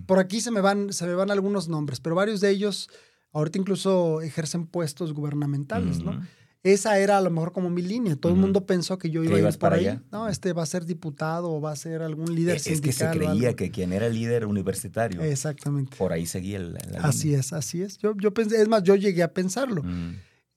por aquí se me, van, se me van algunos nombres, pero varios de ellos ahorita incluso ejercen puestos gubernamentales, ¿no? Esa era a lo mejor como mi línea. Todo el mundo pensó que yo iba a ir por ahí. No, este va a ser diputado o va a ser algún líder es, sindical. Es que se creía que quien era líder universitario. Exactamente. Por ahí seguía el, la Así es, así es. Yo, yo pensé, es más, yo llegué a pensarlo.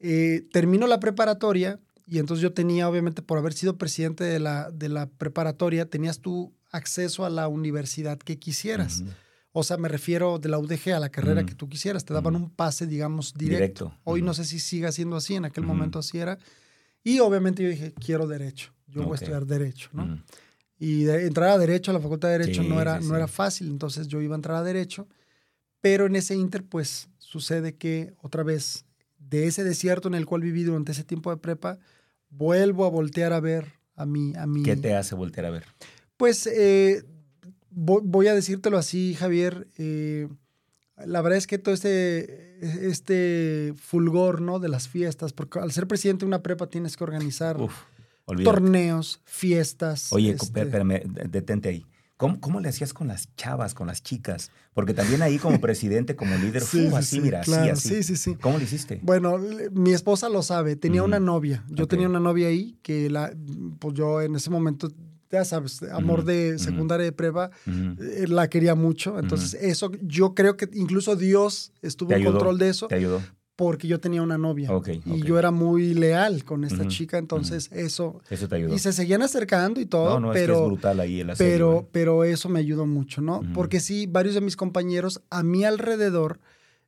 Eh, termino la preparatoria y entonces yo tenía, obviamente, por haber sido presidente de la, de la preparatoria, tenías tú acceso a la universidad que quisieras. O sea, me refiero de la UDG a la carrera que tú quisieras. Te daban un pase, digamos, directo. Hoy no sé si siga siendo así, en aquel momento así era. Y obviamente yo dije, quiero derecho. Yo voy a estudiar derecho, ¿no? Y entrar a derecho a la facultad de derecho no, era, no era fácil, entonces yo iba a entrar a derecho. Pero en ese inter, pues sucede que otra vez, de ese desierto en el cual viví durante ese tiempo de prepa, vuelvo a voltear a ver a mí. A mí ¿Qué te hace voltear a ver? Pues eh, voy a decírtelo así, Javier. Eh, la verdad es que todo este, este fulgor ¿no? de las fiestas, porque al ser presidente de una prepa tienes que organizar torneos, fiestas. Oye, este espérame, detente ahí. ¿Cómo, ¿Cómo, le hacías con las chavas, con las chicas? Porque también ahí como *laughs* presidente, como líder, sí, así, mira, así, así. Sí, sí, sí. ¿Cómo le hiciste? Bueno, mi esposa lo sabe. Tenía una novia. Yo tenía una novia ahí que la, pues yo en ese momento ya sabes, amor de secundaria de prueba, eh, la quería mucho. Entonces, eso, yo creo que incluso Dios estuvo en control de eso. Te ayudó. Porque yo tenía una novia. y yo era muy leal con esta chica, entonces eso. Eso te ayudó. Y se seguían acercando y todo. No, no, pero, es, que es brutal ahí el pero, ¿eh? pero eso me ayudó mucho, ¿no? Porque sí, varios de mis compañeros a mi alrededor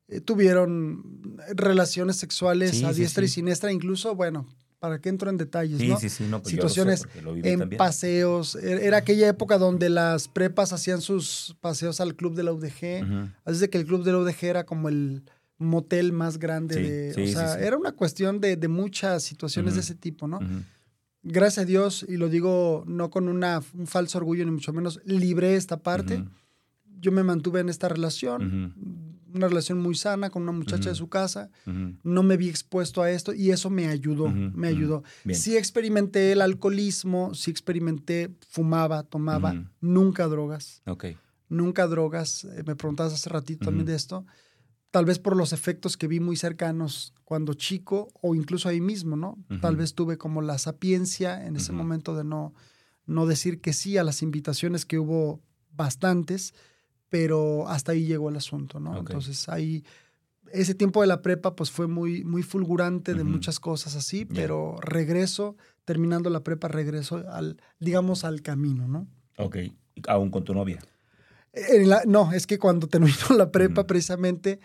eh, tuvieron relaciones sexuales a diestra y siniestra, incluso, bueno, para que entro en detalles, ¿no? Sí, sí, no, pues Situaciones en paseos. E-, era aquella época donde las prepas hacían sus paseos al club de la UDG. Así de que el club de la UDG era como el motel más grande de. o sea, era una cuestión de, muchas situaciones de ese tipo, ¿no? Gracias a Dios, y lo digo no con una, un falso orgullo, ni mucho menos, libré esta parte. Yo me mantuve en esta relación una relación muy sana con una muchacha de su casa, no me vi expuesto a esto y eso me ayudó, me ayudó. Sí experimenté el alcoholismo, sí experimenté, fumaba, tomaba, nunca drogas. Ok. Nunca drogas, eh, me preguntabas hace ratito también de esto, tal vez por los efectos que vi muy cercanos cuando chico o incluso ahí mismo, ¿no? Tal vez tuve como la sapiencia en ese momento de no, no decir que sí a las invitaciones que hubo bastantes pero hasta ahí llegó el asunto, ¿no? Entonces ahí, ese tiempo de la prepa pues fue muy, muy fulgurante de muchas cosas así, pero regreso, terminando la prepa, regreso al, digamos, al camino, ¿no? Ok, aún con tu novia. no, es que cuando *laughs* termino la prepa precisamente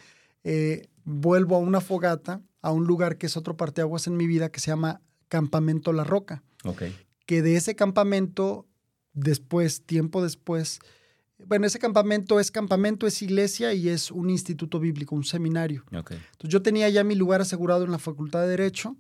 eh, vuelvo a una fogata, a un lugar que es otro parteaguas en mi vida que se llama Campamento La Roca. Ok. Que de ese campamento, después, tiempo después, bueno, ese campamento es campamento, es iglesia y es un instituto bíblico, un seminario. Entonces yo tenía ya mi lugar asegurado en la Facultad de Derecho,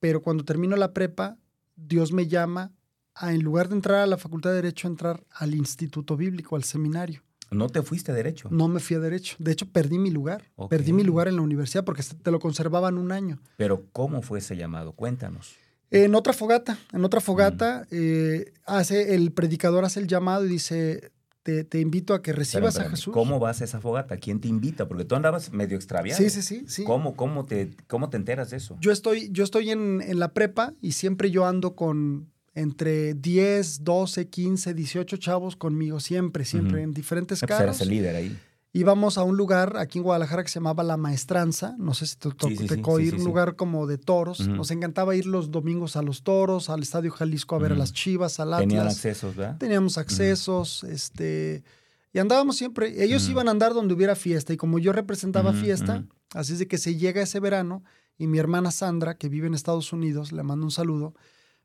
pero cuando termino la prepa, Dios me llama a, en lugar de entrar a la Facultad de Derecho, entrar al instituto bíblico, al seminario. ¿No te fuiste a Derecho? No me fui a Derecho. De hecho, perdí mi lugar. Perdí mi lugar en la universidad porque te lo conservaban un año. Pero ¿cómo fue ese llamado? Cuéntanos. En otra fogata, en otra fogata, eh, hace, el predicador hace el llamado y dice, te, te invito a que recibas a. Jesús. ¿Cómo vas a esa fogata? ¿Quién te invita? Porque tú andabas medio extraviado. Sí, sí, sí. sí. ¿Cómo, cómo, te, ¿Cómo te enteras de eso? Yo estoy, yo estoy en, en la prepa y siempre yo ando con entre 10, 12, 15, 18 chavos conmigo, siempre, siempre, en diferentes pues eras carros. el líder ahí. Íbamos a un lugar aquí en Guadalajara que se llamaba La Maestranza, no sé si te tocó Sí, ir, un lugar como de toros. Nos encantaba ir los domingos a los toros, al Estadio Jalisco a ver a las chivas, al Tenían Atlas. accesos, ¿verdad? Teníamos accesos, este, y andábamos siempre. Ellos iban a andar donde hubiera fiesta, y como yo representaba fiesta, así es de que se llega ese verano, y mi hermana Sandra, que vive en Estados Unidos, le mando un saludo,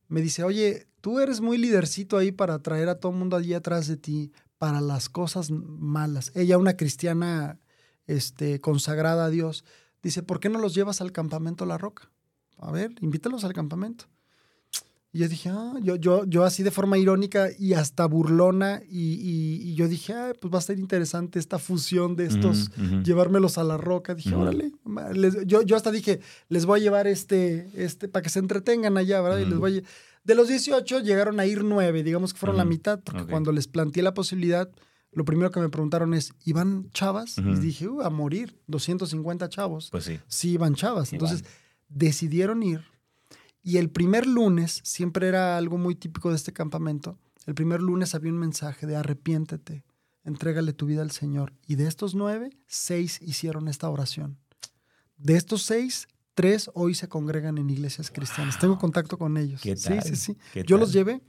me dice, oye, tú eres muy lidercito ahí para traer a todo el mundo allí atrás de ti para las cosas malas. Ella, una cristiana este, consagrada a Dios, dice, ¿por qué no los llevas al campamento La Roca? A ver, invítalos al campamento. Y yo dije, ah, yo, yo, yo así de forma irónica y hasta burlona, y, y- y yo dije, ah, pues va a ser interesante esta fusión de estos, llevármelos a la roca. Dije, órale. les- yo, yo hasta dije, les voy a llevar este, este, para que se entretengan allá, ¿verdad? Y les voy a- De los 18 llegaron a ir nueve, digamos que fueron la mitad, porque cuando les planteé la posibilidad, lo primero que me preguntaron es, ¿iban chavas? Ujú. Y dije, "Uh, a morir, 250 chavos. Pues sí. Sí, iban chavas. Entonces, decidieron ir. Y el primer lunes, siempre era algo muy típico de este campamento, el primer lunes había un mensaje de arrepiéntete, entrégale tu vida al Señor. Y de estos nueve, seis hicieron esta oración. De estos seis, tres hoy se congregan en iglesias cristianas. Tengo contacto con ellos. ¿Qué Sí, tal? sí, sí. ¿Qué Yo tal? los llevé.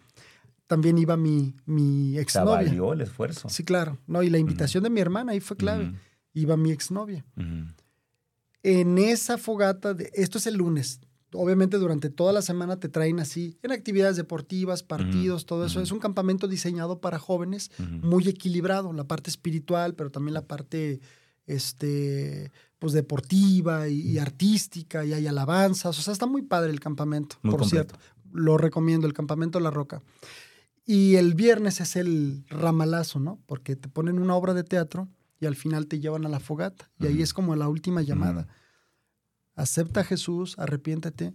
También iba mi, mi exnovia. valió el esfuerzo. Sí, claro. No, y la invitación de mi hermana ahí fue clave. Iba mi exnovia ujú. en esa fogata, de, esto es el lunes. Obviamente durante toda la semana te traen así en actividades deportivas, partidos, todo eso. Es un campamento diseñado para jóvenes, muy equilibrado, la parte espiritual, pero también la parte este, pues deportiva y, y artística, y hay alabanzas. O sea, está muy padre el campamento, Muy por completo. cierto. Lo recomiendo, el campamento La Roca. Y el viernes es el ramalazo, ¿no? Porque te ponen una obra de teatro y al final te llevan a la fogata. Y ahí es como la última llamada. Acepta a Jesús, arrepiéntete,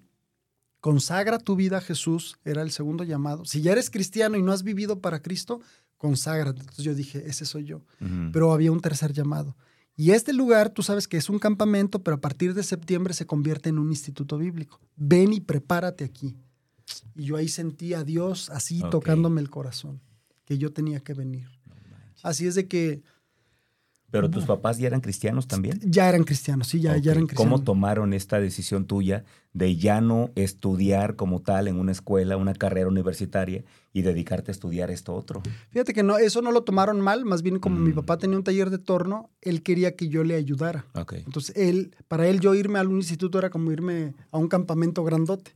consagra tu vida a Jesús, era el segundo llamado. Si ya eres cristiano y no has vivido para Cristo, conságrate. Entonces yo dije, ese soy yo. Pero había un tercer llamado. Y este lugar, tú sabes que es un campamento, pero a partir de septiembre se convierte en un instituto bíblico. Ven y prepárate aquí. Y yo ahí sentí a Dios así tocándome el corazón, que yo tenía que venir. Así es de que Pero tus papás ya eran cristianos también. ya eran cristianos, sí, ya, eran cristianos. ¿Cómo tomaron esta decisión tuya de ya no estudiar como tal en una escuela, una carrera universitaria y dedicarte a estudiar esto otro? Fíjate que no, eso no lo tomaron mal, más bien como mi Mm. papá tenía un taller de torno, él quería que yo le ayudara. Entonces, él, para él yo irme a un instituto era como irme a un campamento grandote.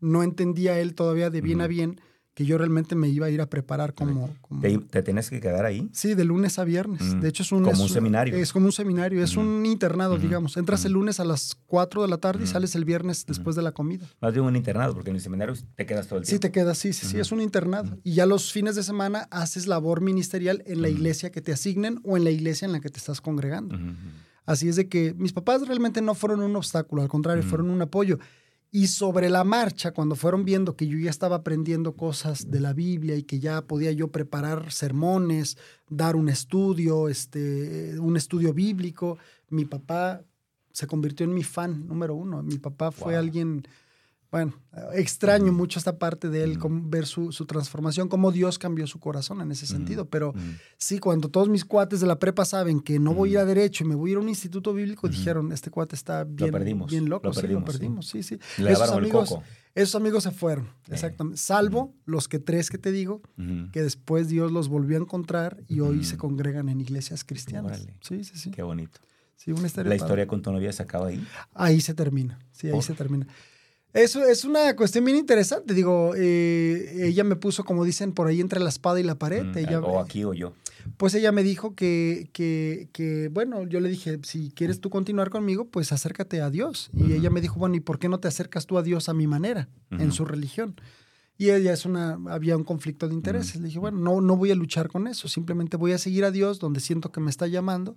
No entendía él todavía de bien a bien que yo realmente me iba a ir a preparar como... como- ¿Te, te tenías que quedar ahí? Sí, de lunes a viernes. Mm. De hecho, es un... Como es un seminario. Es como un seminario, es un internado, digamos. Entras el lunes a las 4 de la tarde y sales el viernes después de la comida. Más bien un internado, porque en el seminario te quedas todo el Sí, tiempo. te quedas, sí, sí, sí, es un internado. Y ya los fines de semana haces labor ministerial en la iglesia que te asignen o en la iglesia en la que te estás congregando. Así es de que mis papás realmente no fueron un obstáculo, al contrario, fueron un apoyo. Y sobre la marcha, cuando fueron viendo que yo ya estaba aprendiendo cosas de la Biblia y que ya podía yo preparar sermones, dar un estudio, este, un estudio bíblico, mi papá se convirtió en mi fan número uno. Mi papá fue Wow. alguien, bueno, extraño Ujú. mucho esta parte de él, Ujú. cómo- ver su, su transformación, cómo Dios cambió su corazón en ese sentido. Pero Ujú. Sí, cuando todos mis cuates de la prepa saben que no voy a ir a derecho y me voy a ir a un instituto bíblico, dijeron, este cuate está bien, perdimos, bien loco. lo sí, perdimos, lo sí. perdimos, sí, sí. Le Esos lavaron el amigos, coco. esos amigos se fueron, exactamente. Salvo los que tres que te digo, que después Dios los volvió a encontrar y hoy se congregan en iglesias cristianas. Órale. Sí, sí, sí. Qué bonito. Sí, una historia ¿La padre. historia con tu novia se acaba ahí? Ahí se termina, sí, ahí ¿Por? se termina. Eso es una cuestión bien interesante. Digo, eh, ella me puso, como dicen, por ahí entre la espada y la pared. Mm, Ella, o aquí o yo. Pues ella me dijo que, que, que, bueno, yo le dije, si quieres tú continuar conmigo, pues acércate a Dios. Y ella me dijo, bueno, ¿y por qué no te acercas tú a Dios a mi manera, en su religión? Y ella es una, había un conflicto de intereses. Le dije, bueno, no, no voy a luchar con eso, simplemente voy a seguir a Dios donde siento que me está llamando.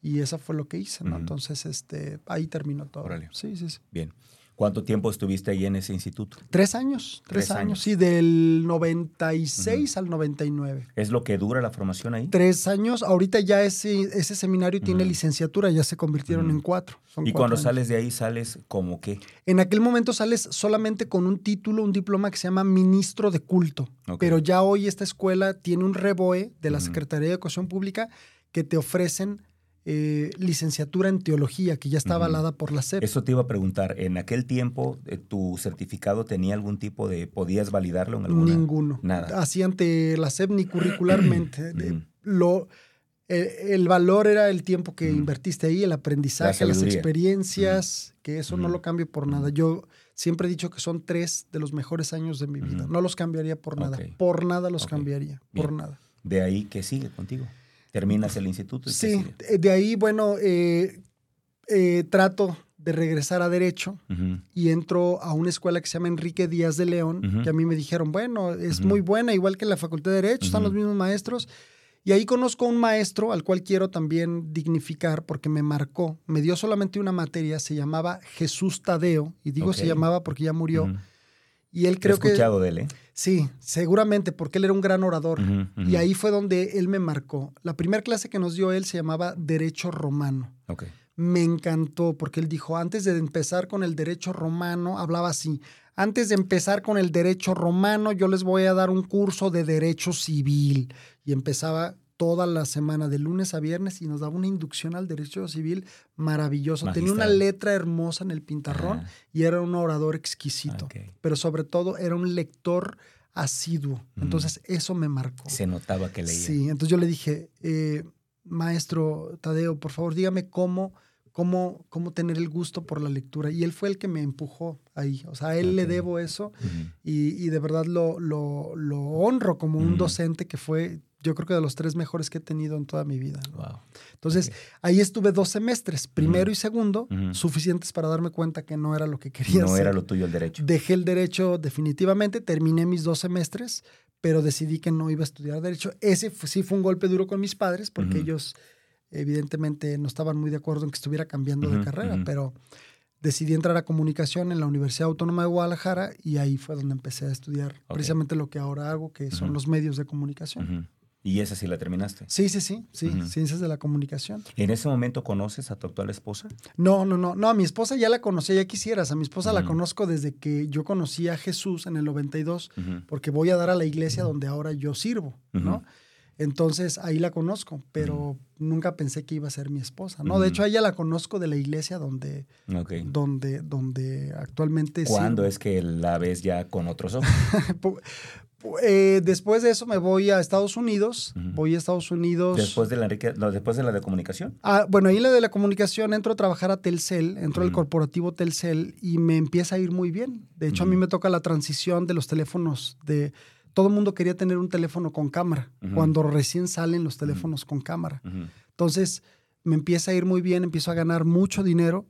Y eso fue lo que hice, ¿no? Entonces, este, ahí terminó todo. Sí, sí, sí. Bien. ¿Cuánto tiempo estuviste ahí en ese instituto? Tres años, tres, Tres años. años. sí, del 96 al 99. ¿Es lo que dura la formación ahí? Tres años, ahorita ya ese, ese seminario tiene licenciatura, ya se convirtieron en cuatro. son Y cuatro cuando años. sales de ahí, sales como qué? En aquel momento sales solamente con un título, un diploma que se llama ministro de culto. Pero ya hoy esta escuela tiene un reboe de la. Secretaría de Educación Pública que te ofrecen eh, licenciatura en teología, que ya está avalada por la SEP. Eso te iba a preguntar. ¿En aquel tiempo eh, tu certificado tenía algún tipo de... ¿Podías validarlo en alguna? Ninguno. Nada. Así ante la SEP ni curricularmente. *clears throat* Lo, eh, el valor era el tiempo que invertiste ahí, el aprendizaje, las experiencias, que eso no lo cambio por nada. Yo siempre he dicho que son tres de los mejores años de mi vida. No los cambiaría por nada. Por nada los cambiaría. Por nada. De ahí, ¿qué sigue contigo? ¿Terminas el instituto? y Sí, eh, de ahí, bueno, eh, eh, trato de regresar a Derecho y entro a una escuela que se llama Enrique Díaz de León, Ujú. que a mí me dijeron, bueno, es muy buena, igual que en la Facultad de Derecho, están los mismos maestros. Y ahí conozco a un maestro al cual quiero también dignificar porque me marcó. Me dio solamente una materia, se llamaba Jesús Tadeo, y digo se llamaba porque ya murió. Y él He creo que... escuchado de él, ¿eh? Sí, seguramente, porque él era un gran orador. Y ahí fue donde él me marcó. La primera clase que nos dio él se llamaba Derecho Romano. Me encantó porque él dijo, antes de empezar con el derecho romano, hablaba así, antes de empezar con el derecho romano, yo les voy a dar un curso de derecho civil. Y empezaba toda la semana, de lunes a viernes, y nos daba una inducción al derecho civil maravilloso. Tenía una letra hermosa en el pintarrón y era un orador exquisito. Pero sobre todo era un lector asiduo. Ujú. Entonces eso me marcó. Se notaba que leía. Sí, entonces yo le dije, eh, maestro Tadeo, por favor, dígame cómo, cómo, cómo tener el gusto por la lectura. Y él fue el que me empujó ahí. O sea, a él le debo eso y, y de verdad lo, lo, lo honro como un Ujú. docente que fue, yo creo que de los tres mejores que he tenido en toda mi vida. ¿no? Wow. Entonces, Ok. ahí estuve dos semestres, primero Ujú. y segundo, suficientes para darme cuenta que no era lo que quería No hacer. era lo tuyo el derecho. Dejé el derecho definitivamente, terminé mis dos semestres, pero decidí que no iba a estudiar derecho. Ese fue- sí fue un golpe duro con mis padres, porque ellos evidentemente no estaban muy de acuerdo en que estuviera cambiando de carrera, pero decidí entrar a comunicación en la Universidad Autónoma de Guadalajara y ahí fue donde empecé a estudiar precisamente lo que ahora hago, que son los medios de comunicación. Y esa sí la terminaste. Sí, sí, sí, sí, ciencias de la comunicación. ¿En ese momento conoces a tu actual esposa? No, no, no, no, a mi esposa ya la conocí, ya quisieras, a mi esposa la conozco desde que yo conocí a Jesús en el 92 Ujú. porque voy a dar a la iglesia donde ahora yo sirvo, ¿no? Entonces ahí la conozco, pero nunca pensé que iba a ser mi esposa, ¿no? De hecho, a ella la conozco de la iglesia donde, donde, donde actualmente ¿Cuándo sirvo. es que la ves ya con otros ojos? *laughs* Eh, después de eso me voy a Estados Unidos, voy a Estados Unidos. Después de la no, después de la de comunicación. Ah, bueno, ahí en la de la comunicación entro a trabajar a Telcel, entro al corporativo Telcel y me empieza a ir muy bien. De hecho, a mí me toca la transición de los teléfonos de... Todo el mundo quería tener un teléfono con cámara, cuando recién salen los teléfonos con cámara. Entonces, me empieza a ir muy bien, empiezo a ganar mucho dinero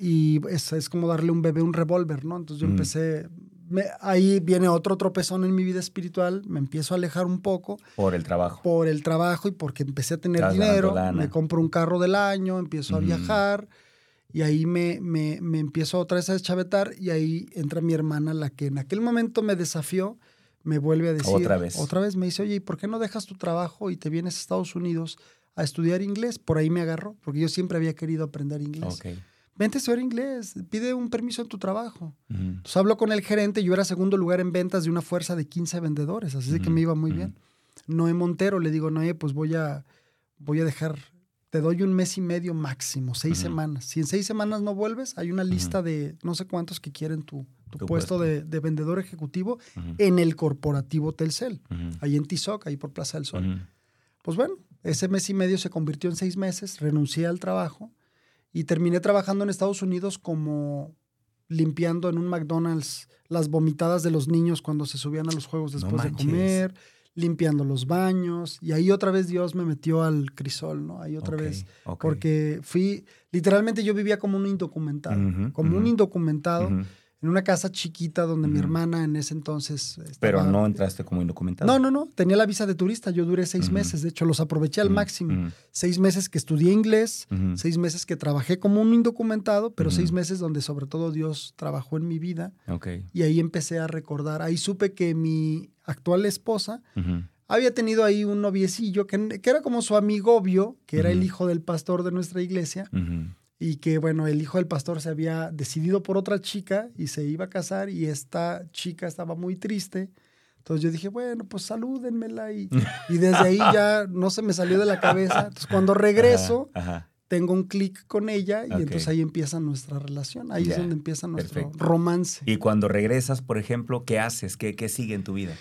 y es, es como darle un bebé un revólver, ¿no? Entonces yo empecé... me- ahí viene otro tropezón en mi vida espiritual, me empiezo a alejar un poco Por el trabajo. por el trabajo y porque empecé a tener Estás dinero, me compro un carro del año, empiezo a Ujú. viajar y ahí me, me, me empiezo otra vez a deschavetar y ahí entra mi hermana, la que en aquel momento me desafió, me vuelve a decir, Otra vez. otra vez me dice, oye, ¿y por qué no dejas tu trabajo y te vienes a Estados Unidos a estudiar inglés? Por ahí me agarró, porque yo siempre había querido aprender inglés. Ok. Vente a estudiar inglés, pide un permiso en tu trabajo. Ujú. Entonces hablo con el gerente, yo era segundo lugar en ventas de una fuerza de 15 vendedores, así de que Ujú, me iba muy ujú. bien. Noé Montero, le digo, Noé, pues voy a, voy a dejar, te doy un mes y medio máximo, seis semanas. Si en seis semanas no vuelves, hay una lista de no sé cuántos que quieren tu, tu Tu puesto, puesto. De, de vendedor ejecutivo en el corporativo Telcel, ahí en Tizoc, ahí por Plaza del Sol. Pues bueno, ese mes y medio se convirtió en seis meses, renuncié al trabajo y terminé trabajando en Estados Unidos como limpiando en un McDonald's las vomitadas de los niños cuando se subían a los juegos No después de comer, limpiando los baños y ahí otra vez Dios me metió al crisol, ¿no? Ahí otra vez, porque fui, literalmente yo vivía como un indocumentado, como un indocumentado. En una casa chiquita donde mi hermana en ese entonces... Pero no entraste como indocumentado. No, no, no. Tenía la visa de turista. Yo duré seis meses. De hecho, los aproveché al máximo. Seis meses que estudié inglés, seis meses que trabajé como un indocumentado, pero seis meses donde sobre todo Dios trabajó en mi vida. Okay. Y ahí empecé a recordar. Ahí supe que mi actual esposa había tenido ahí un noviecillo que, que, era como su amigo obvio, que era el hijo del pastor de nuestra iglesia y que bueno, el hijo del pastor se había decidido por otra chica y se iba a casar y esta chica estaba muy triste. Entonces yo dije, bueno, pues salúdenmela y, *laughs* y desde ahí ya no se me salió de la cabeza. Entonces cuando regreso, tengo un clic con ella y entonces ahí empieza nuestra relación. Ahí es donde empieza nuestro romance. Y cuando regresas, por ejemplo, ¿qué haces? ¿Qué, ¿Qué sigue en tu vida?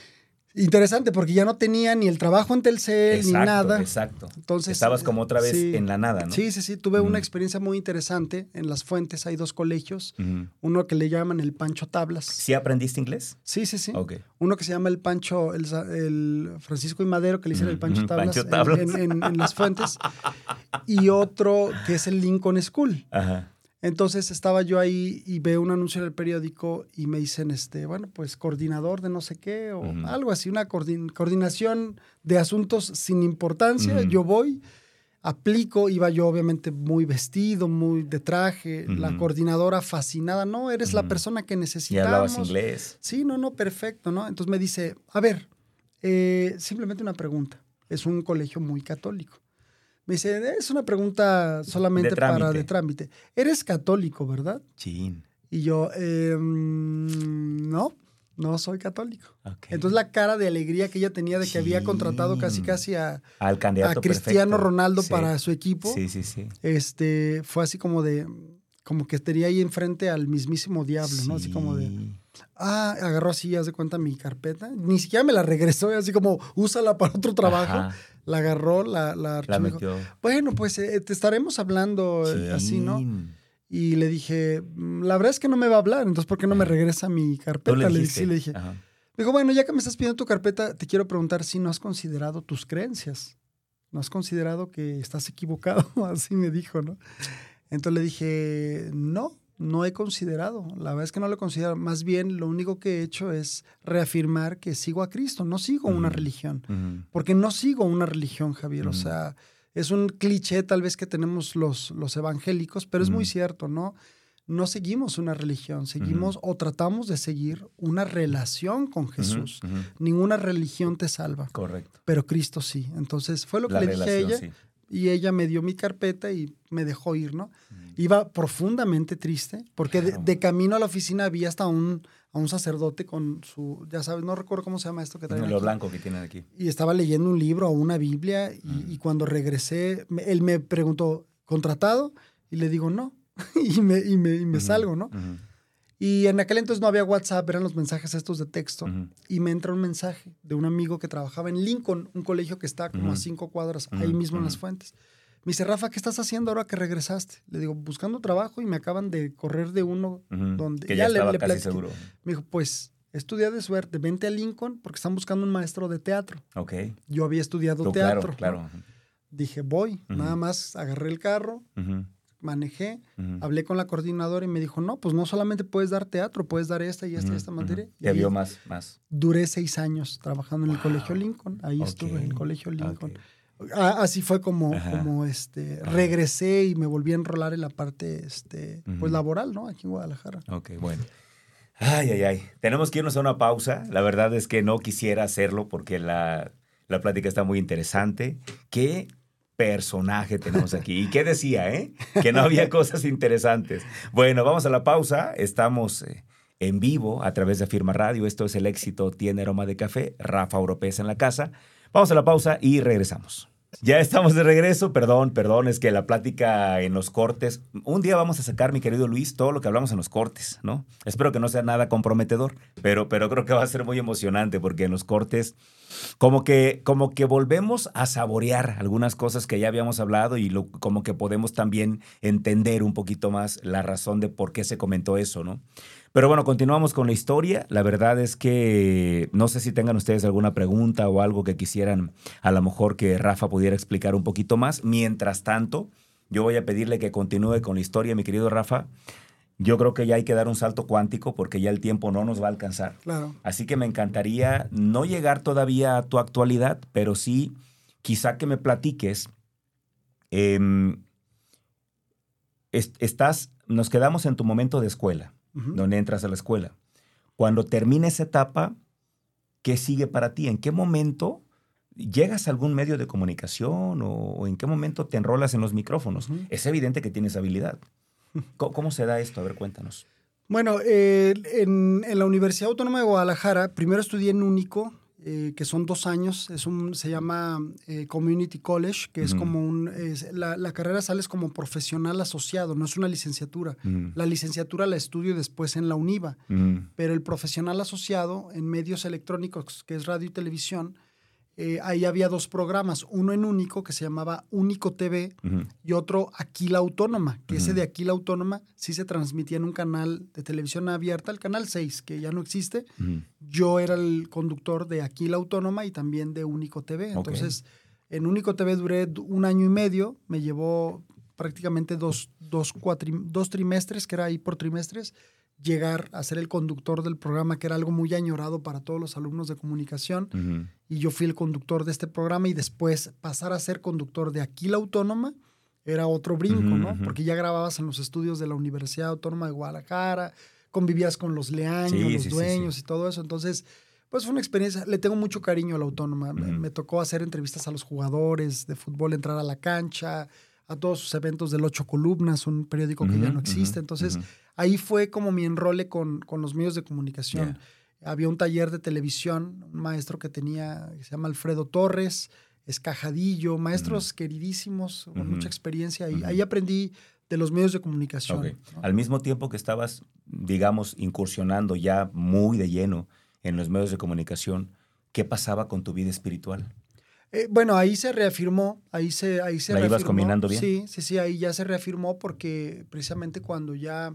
Interesante, porque ya no tenía ni el trabajo en Telcel ni nada. Exacto. Entonces, Estabas como otra vez en la nada, ¿no? Sí, sí, sí. Tuve una experiencia muy interesante. En Las Fuentes hay dos colegios. Uno que le llaman el Pancho Tablas. ¿Sí aprendiste inglés? Sí, sí, sí. Okay. Uno que se llama el Pancho, el, Francisco y Madero, que le hicieron el Pancho *laughs* Tablas, En, en Las Fuentes. y otro que es el Lincoln School. Ajá. Entonces estaba yo ahí y veo un anuncio en el periódico y me dicen, este, bueno, pues coordinador de no sé qué o algo así, una coordinación de asuntos sin importancia. Yo voy, aplico, iba yo obviamente muy vestido, muy de traje, la coordinadora fascinada, no, eres la persona que necesitamos. Y hablabas inglés. Sí, no, no, perfecto, ¿no? Entonces me dice, a ver, eh, simplemente una pregunta. Es un colegio muy católico. Me dice, es una pregunta solamente para de trámite. Eres católico, ¿verdad? Sí. Y yo, em, no, no soy católico. Entonces la cara de alegría que ella tenía de que había contratado casi casi a, Al candidato a Cristiano Ronaldo para su equipo. Sí, sí, sí. Este, fue así como de, como que estaría ahí enfrente al mismísimo diablo, ¿no? Así como de, ah, agarró así, haz de cuenta mi carpeta. Ni siquiera me la regresó, así como, úsala para otro trabajo la agarró, la, la, la metió. bueno, pues eh, te estaremos hablando eh, así, ¿no? Y le dije, mm, la verdad es que no me va a hablar, entonces ¿por qué no me regresa mi carpeta? Le, dije, le dije. Dijo, bueno, ya que me estás pidiendo tu carpeta, te quiero preguntar si no has considerado tus creencias. ¿No has considerado que estás equivocado? *laughs* Así me dijo, ¿no? Entonces le dije, no, no he considerado. La verdad es que no lo he considerado. Más bien, lo único que he hecho es reafirmar que sigo a Cristo, no sigo una religión. Porque no sigo una religión, Javier. O sea, es un cliché tal vez que tenemos los, los evangélicos, pero es muy cierto, ¿no? No seguimos una religión, seguimos o tratamos de seguir una relación con Jesús. Ninguna religión te salva. Correcto. Pero Cristo sí. Entonces fue lo que le dije a ella. Y ella me dio mi carpeta y me dejó ir, ¿no? Iba profundamente triste, porque de, camino a la oficina había hasta un, a un sacerdote con su, ya sabes, no recuerdo cómo se llama esto que traen. Lo blanco que tienen aquí. Y estaba leyendo un libro o una Biblia, y, cuando regresé, él me preguntó, ¿contratado? Y le digo, no. *laughs* y me, y me, y me salgo, ¿no? Y en aquel entonces no había WhatsApp, eran los mensajes estos de texto. Y me entra un mensaje de un amigo que trabajaba en Lincoln, un colegio que está como a cinco cuadras, ahí mismo en las fuentes. Me dice, Rafa, ¿qué estás haciendo ahora que regresaste? Le digo, buscando trabajo y me acaban de correr de uno donde que ya, estaba casi seguro. Me dijo, pues estudia de suerte, vente a Lincoln porque están buscando un maestro de teatro. Ok. Yo había estudiado teatro. Claro, claro. Dije, voy, nada más agarré el carro, manejé, hablé con la coordinadora y me dijo, no, pues no solamente puedes dar teatro, puedes dar esta y esta y esta materia. Y vio más, más. Duré seis años trabajando en el Colegio Lincoln, ahí estuve en el Colegio Lincoln. Así fue como, como este, regresé y me volví a enrolar en la parte este, pues laboral, ¿no? Aquí en Guadalajara. Ok, bueno. Ay, ay, ay. Tenemos que irnos a una pausa. La verdad es que no quisiera hacerlo porque la, la plática está muy interesante. ¿Qué personaje tenemos aquí? ¿Y qué decía, eh? Que no había cosas interesantes. Bueno, vamos a la pausa. Estamos... Eh, en vivo a través de Firma Radio. Esto es El Éxito Tiene Aroma de Café. Rafa Oropés en la casa. Vamos a la pausa y regresamos. Ya estamos de regreso, perdón, perdón, es que la plática en los cortes, un día vamos a sacar, mi querido Luis, todo lo que hablamos en los cortes, ¿no? Espero que no sea nada comprometedor, pero, pero creo que va a ser muy emocionante porque en los cortes como que, como que volvemos a saborear algunas cosas que ya habíamos hablado y como que podemos también entender un poquito más la razón de por qué se comentó eso, ¿no? Pero bueno, continuamos con la historia. La verdad es que no sé si tengan ustedes alguna pregunta o algo que quisieran a lo mejor que Rafa pudiera explicar un poquito más. Mientras tanto, yo voy a pedirle que continúe con la historia, mi querido Rafa. yo creo que ya hay que dar un salto cuántico porque ya el tiempo no nos va a alcanzar. Claro. Así que me encantaría no llegar todavía a tu actualidad, pero sí quizá que me platiques. em, es- estás, nos quedamos en tu momento de escuela, Donde entras a la escuela. Cuando termina esa etapa, ¿qué sigue para ti? ¿En qué momento llegas a algún medio de comunicación o, o en qué momento te enrolas en los micrófonos? Es evidente que tienes habilidad. *laughs* ¿Cómo, cómo se da esto? A ver, cuéntanos. Bueno, eh, en, en la Universidad Autónoma de Guadalajara, primero estudié en Único, eh, que son dos años, es un, se llama eh, Community College, que es como un, es- la, la carrera sales como profesional asociado, no es una licenciatura. La licenciatura la estudio después en la UNIVA, pero el profesional asociado en medios electrónicos, que es radio y televisión, eh, ahí había dos programas, uno en Único, que se llamaba Único TV, ujú, y otro Aquí la Autónoma, que ese de Aquí la Autónoma sí se transmitía en un canal de televisión abierta, el canal 6, que ya no existe. Yo era el conductor de Aquí la Autónoma y también de Único TV. Entonces, en Único TV duré un año y medio, me llevó prácticamente dos, dos, dos trimestres, que era ahí por trimestres, llegar a ser el conductor del programa, que era algo muy añorado para todos los alumnos de comunicación y yo fui el conductor de este programa y después pasar a ser conductor de Aquí la Autónoma era otro brinco, ¿no? Porque ya grababas en los estudios de la Universidad Autónoma de Guadalajara, convivías con los leaños, Sí, los sí, dueños sí. y todo eso. Entonces, pues fue una experiencia, le tengo mucho cariño a la Autónoma. Me- me, tocó hacer entrevistas a los jugadores de fútbol, entrar a la cancha, a todos sus eventos del Ocho Columnas, un periódico que ya no existe. Entonces. Ahí fue como mi enrole con, con los medios de comunicación. Había un taller de televisión, un maestro que tenía, que se llama Alfredo Torres, Escajadillo, maestros queridísimos, con mucha experiencia. Ahí, aprendí de los medios de comunicación. Al mismo tiempo que estabas, digamos, incursionando ya muy de lleno en los medios de comunicación, ¿qué pasaba con tu vida espiritual? Eh, bueno, ahí se reafirmó, ahí se, ahí se ¿La ibas reafirmó. combinando bien? Sí, sí, sí, ahí ya se reafirmó porque precisamente cuando ya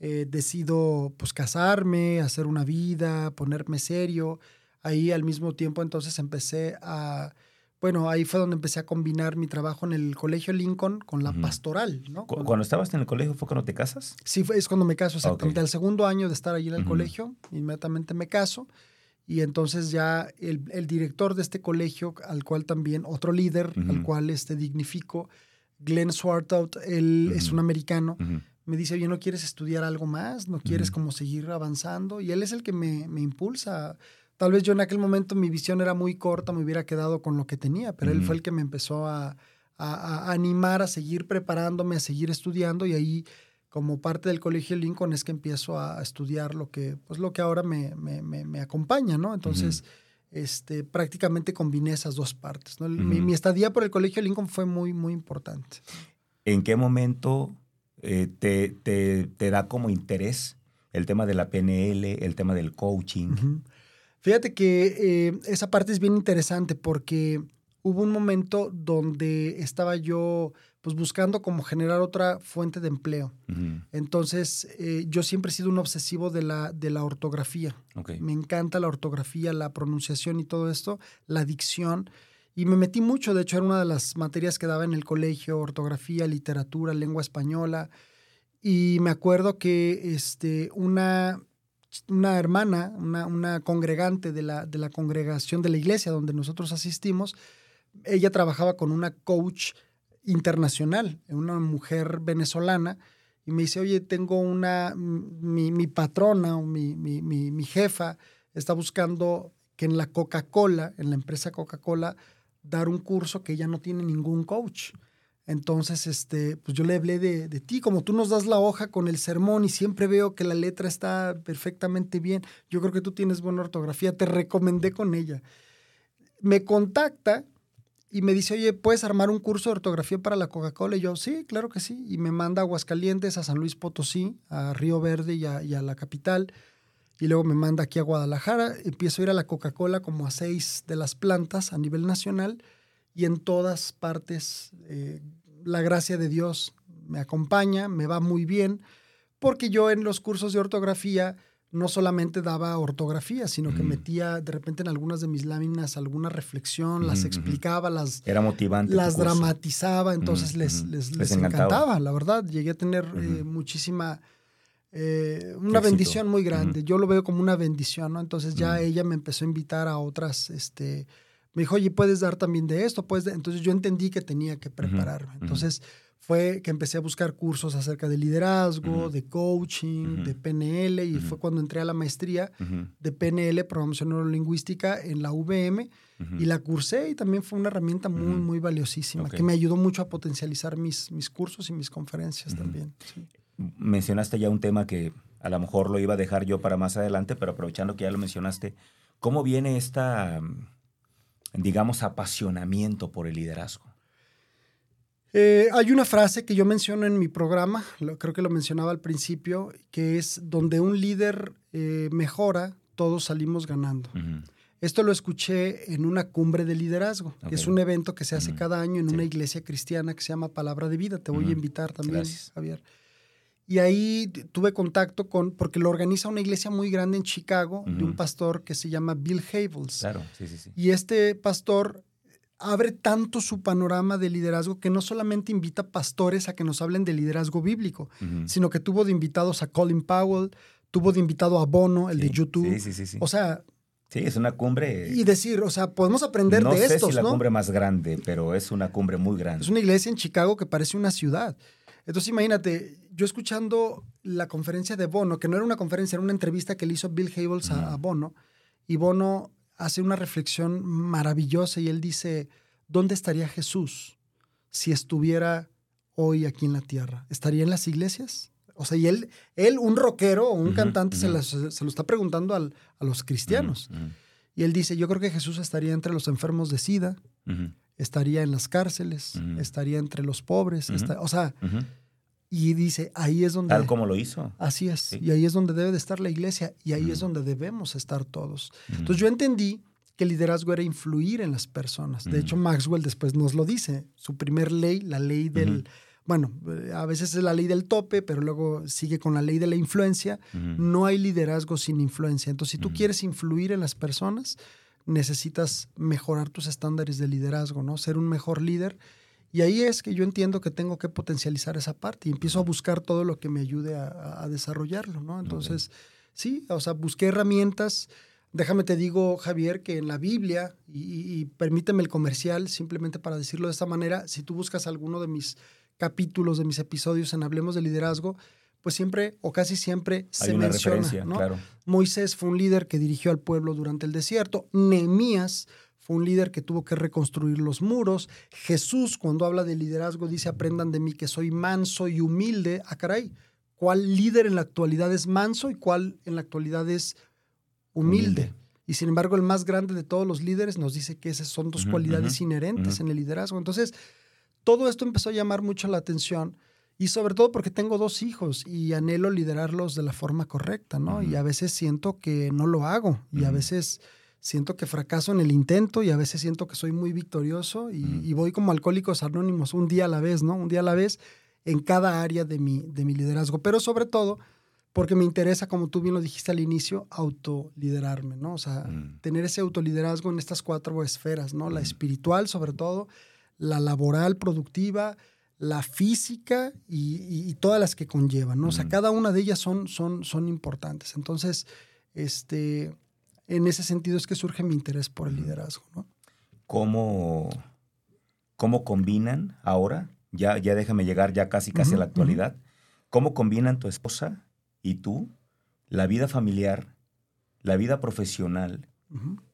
eh, decido pues casarme, hacer una vida, ponerme serio, ahí al mismo tiempo entonces empecé a, bueno, ahí fue donde empecé a combinar mi trabajo en el Colegio Lincoln con la pastoral, ¿no? Cuando estabas en el colegio, ¿fue cuando te casas? Sí, fue- es cuando me caso, exactamente. Ok. Al segundo año de estar allí en el colegio, inmediatamente me caso. Y entonces ya el, el director de este colegio, al cual también, otro líder, al cual este, dignifico, Glenn Swartout, él es un americano. Me dice, oye, ¿no quieres estudiar algo más? ¿No quieres Ujú. como seguir avanzando? Y él es el que me, me impulsa. Tal vez yo en aquel momento mi visión era muy corta, me hubiera quedado con lo que tenía, pero él fue el que me empezó a, a- a animar a seguir preparándome, a seguir estudiando y ahí como parte del Colegio Lincoln es que empiezo a estudiar lo que, pues lo que ahora me, me- me- me acompaña, ¿no? Entonces, este, prácticamente combiné esas dos partes, ¿no? Mi, Ujú. mi estadía por el Colegio Lincoln fue muy, muy importante. ¿En qué momento eh, te, te- te da como interés el tema de la PNL, el tema del coaching? Fíjate que eh, esa parte es bien interesante porque hubo un momento donde estaba yo pues buscando como generar otra fuente de empleo. Entonces, eh, yo siempre he sido un obsesivo de la, de la ortografía. Me encanta la ortografía, la pronunciación y todo esto, la dicción. Y me metí mucho, de hecho era una de las materias que daba en el colegio, ortografía, literatura, lengua española. Y me acuerdo que este, una, una hermana, una, una congregante de la, de la congregación de la iglesia donde nosotros asistimos, ella trabajaba con una coach internacional, una mujer venezolana, y me dice, oye, tengo una, mi, mi patrona o mi, mi, mi, jefa está buscando que en la Coca-Cola, en la empresa Coca-Cola, dar un curso que ella no tiene ningún coach. Entonces, este, pues yo le hablé de, de, ti, como tú nos das la hoja con el sermón y siempre veo que la letra está perfectamente bien. Yo creo que tú tienes buena ortografía, te recomendé con ella. Me contacta y me dice, oye, ¿puedes armar un curso de ortografía para la Coca-Cola? Y yo, sí, claro que sí. Y me manda a Aguascalientes, a San Luis Potosí, a Río Verde y a, y a la capital. Y luego me manda aquí a Guadalajara. Empiezo a ir a la Coca-Cola como a seis de las plantas a nivel nacional y en todas partes eh, la gracia de Dios me acompaña, me va muy bien, porque yo en los cursos de ortografía no solamente daba ortografía, sino que metía de repente en algunas de mis láminas alguna reflexión, las explicaba, las, Era motivante. las dramatizaba, entonces les, les, Les les encantaba. encantaba. la verdad. Llegué a tener eh, muchísima eh, una bendición muy grande. Yo lo veo como una bendición, ¿no? Entonces ya ella me empezó a invitar a otras, este, me dijo, oye, ¿puedes dar también de esto? ¿Puedes Entonces yo entendí que tenía que prepararme. Entonces fue que empecé a buscar cursos acerca de liderazgo, de coaching, de PNL, y fue cuando entré a la maestría de PNL, Programación Neurolingüística, en la VM, y la cursé y también fue una herramienta muy, muy valiosísima, que me ayudó mucho a potencializar mis, mis cursos y mis conferencias también. Mencionaste ya un tema que a lo mejor lo iba a dejar yo para más adelante, pero aprovechando que ya lo mencionaste, ¿cómo viene esta, digamos, apasionamiento por el liderazgo? Eh, hay una frase que yo menciono en mi programa, creo que lo mencionaba al principio, que es donde un líder eh, mejora, todos salimos ganando. Esto lo escuché en una cumbre de liderazgo, que es un evento que se hace cada año en una iglesia cristiana que se llama Palabra de Vida. Te voy a invitar también, Javier. Y ahí tuve contacto con, porque lo organiza una iglesia muy grande en Chicago, de un pastor que se llama Bill Havels. Claro, sí, sí, sí. Y este pastor abre tanto su panorama de liderazgo que no solamente invita pastores a que nos hablen de liderazgo bíblico, sino que tuvo de invitados a Colin Powell, tuvo de invitado a Bono, el de YouTube. Sí, sí, sí, O sea... Sí, es una cumbre... Y decir, o sea, podemos aprender de estos, No sé si la cumbre más grande, pero es una cumbre muy grande. Es una iglesia en Chicago que parece una ciudad. Entonces imagínate, yo escuchando la conferencia de Bono, que no era una conferencia, era una entrevista que le hizo Bill Havels a Bono, y Bono hace una reflexión maravillosa y él dice, ¿dónde estaría Jesús si estuviera hoy aquí en la tierra? ¿Estaría en las iglesias? O sea, y él, él un rockero o un cantante, se, lo está preguntando a los cristianos. Y él dice, yo creo que Jesús estaría entre los enfermos de SIDA, estaría en las cárceles, estaría entre los pobres, o sea, y dice, ahí es donde... Tal como lo hizo. Así es. Y ahí es donde debe de estar la iglesia y ahí es donde debemos estar todos. Entonces yo entendí que el liderazgo era influir en las personas. De hecho, Maxwell después nos lo dice. Su primer ley, la ley del... Bueno, a veces es la ley del tope, pero luego sigue con la ley de la influencia. No hay liderazgo sin influencia. Entonces, si tú quieres influir en las personas, necesitas mejorar tus estándares de liderazgo, ¿no? Ser un mejor líder y ahí es que yo entiendo que tengo que potencializar esa parte y empiezo a buscar todo lo que me ayude a, desarrollarlo, ¿no? Entonces, sí, o sea, busqué herramientas. Déjame te digo, Javier, que en la Biblia, y, permíteme el comercial, simplemente para decirlo de esta manera, si tú buscas alguno de mis capítulos, de mis episodios en Hablemos de Liderazgo, pues siempre o casi siempre se menciona, ¿no? Moisés fue un líder que dirigió al pueblo durante el desierto. Nehemías fue un líder que tuvo que reconstruir los muros. Jesús, cuando habla de liderazgo, dice, aprendan de mí que soy manso y humilde. Ah, caray, ¿cuál líder en la actualidad es manso y cuál en la actualidad es humilde? Y sin embargo, el más grande de todos los líderes nos dice que esas son dos cualidades inherentes en el liderazgo. Entonces, todo esto empezó a llamar mucho la atención y sobre todo porque tengo dos hijos y anhelo liderarlos de la forma correcta, ¿no? Y a veces siento que no lo hago y a veces siento que fracaso en el intento y a veces siento que soy muy victorioso y, voy como alcohólicos anónimos un día a la vez, ¿no? Un día a la vez en cada área de mi, de mi liderazgo, pero sobre todo porque me interesa, como tú bien lo dijiste al inicio, autoliderarme, ¿no? O sea, mm. tener ese autoliderazgo en estas cuatro esferas, ¿no? La espiritual sobre todo, la laboral productiva, la física y, todas las que conllevan, ¿no? O sea, cada una de ellas son, son, son importantes. Entonces, este, en ese sentido es que surge mi interés por el liderazgo. ¿no? ¿Cómo, ¿Cómo combinan ahora? Ya, ya déjame llegar ya casi casi a la actualidad. ¿Cómo combinan tu esposa y tú la vida familiar, la vida profesional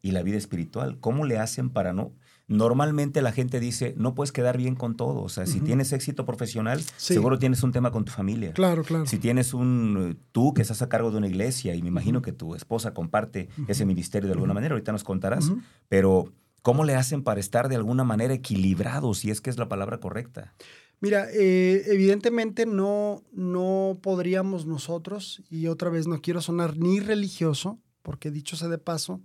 y la vida espiritual? ¿Cómo le hacen para no normalmente la gente dice, no puedes quedar bien con todo. O sea, si tienes éxito profesional, seguro tienes un tema con tu familia. Claro, claro. Si tienes un, tú que estás a cargo de una iglesia y me imagino que tu esposa comparte ese ministerio de alguna manera, ahorita nos contarás, pero ¿cómo le hacen para estar de alguna manera equilibrados, si es que es la palabra correcta? Mira, eh, evidentemente no, no podríamos nosotros, y otra vez no quiero sonar ni religioso, porque dicho sea de paso,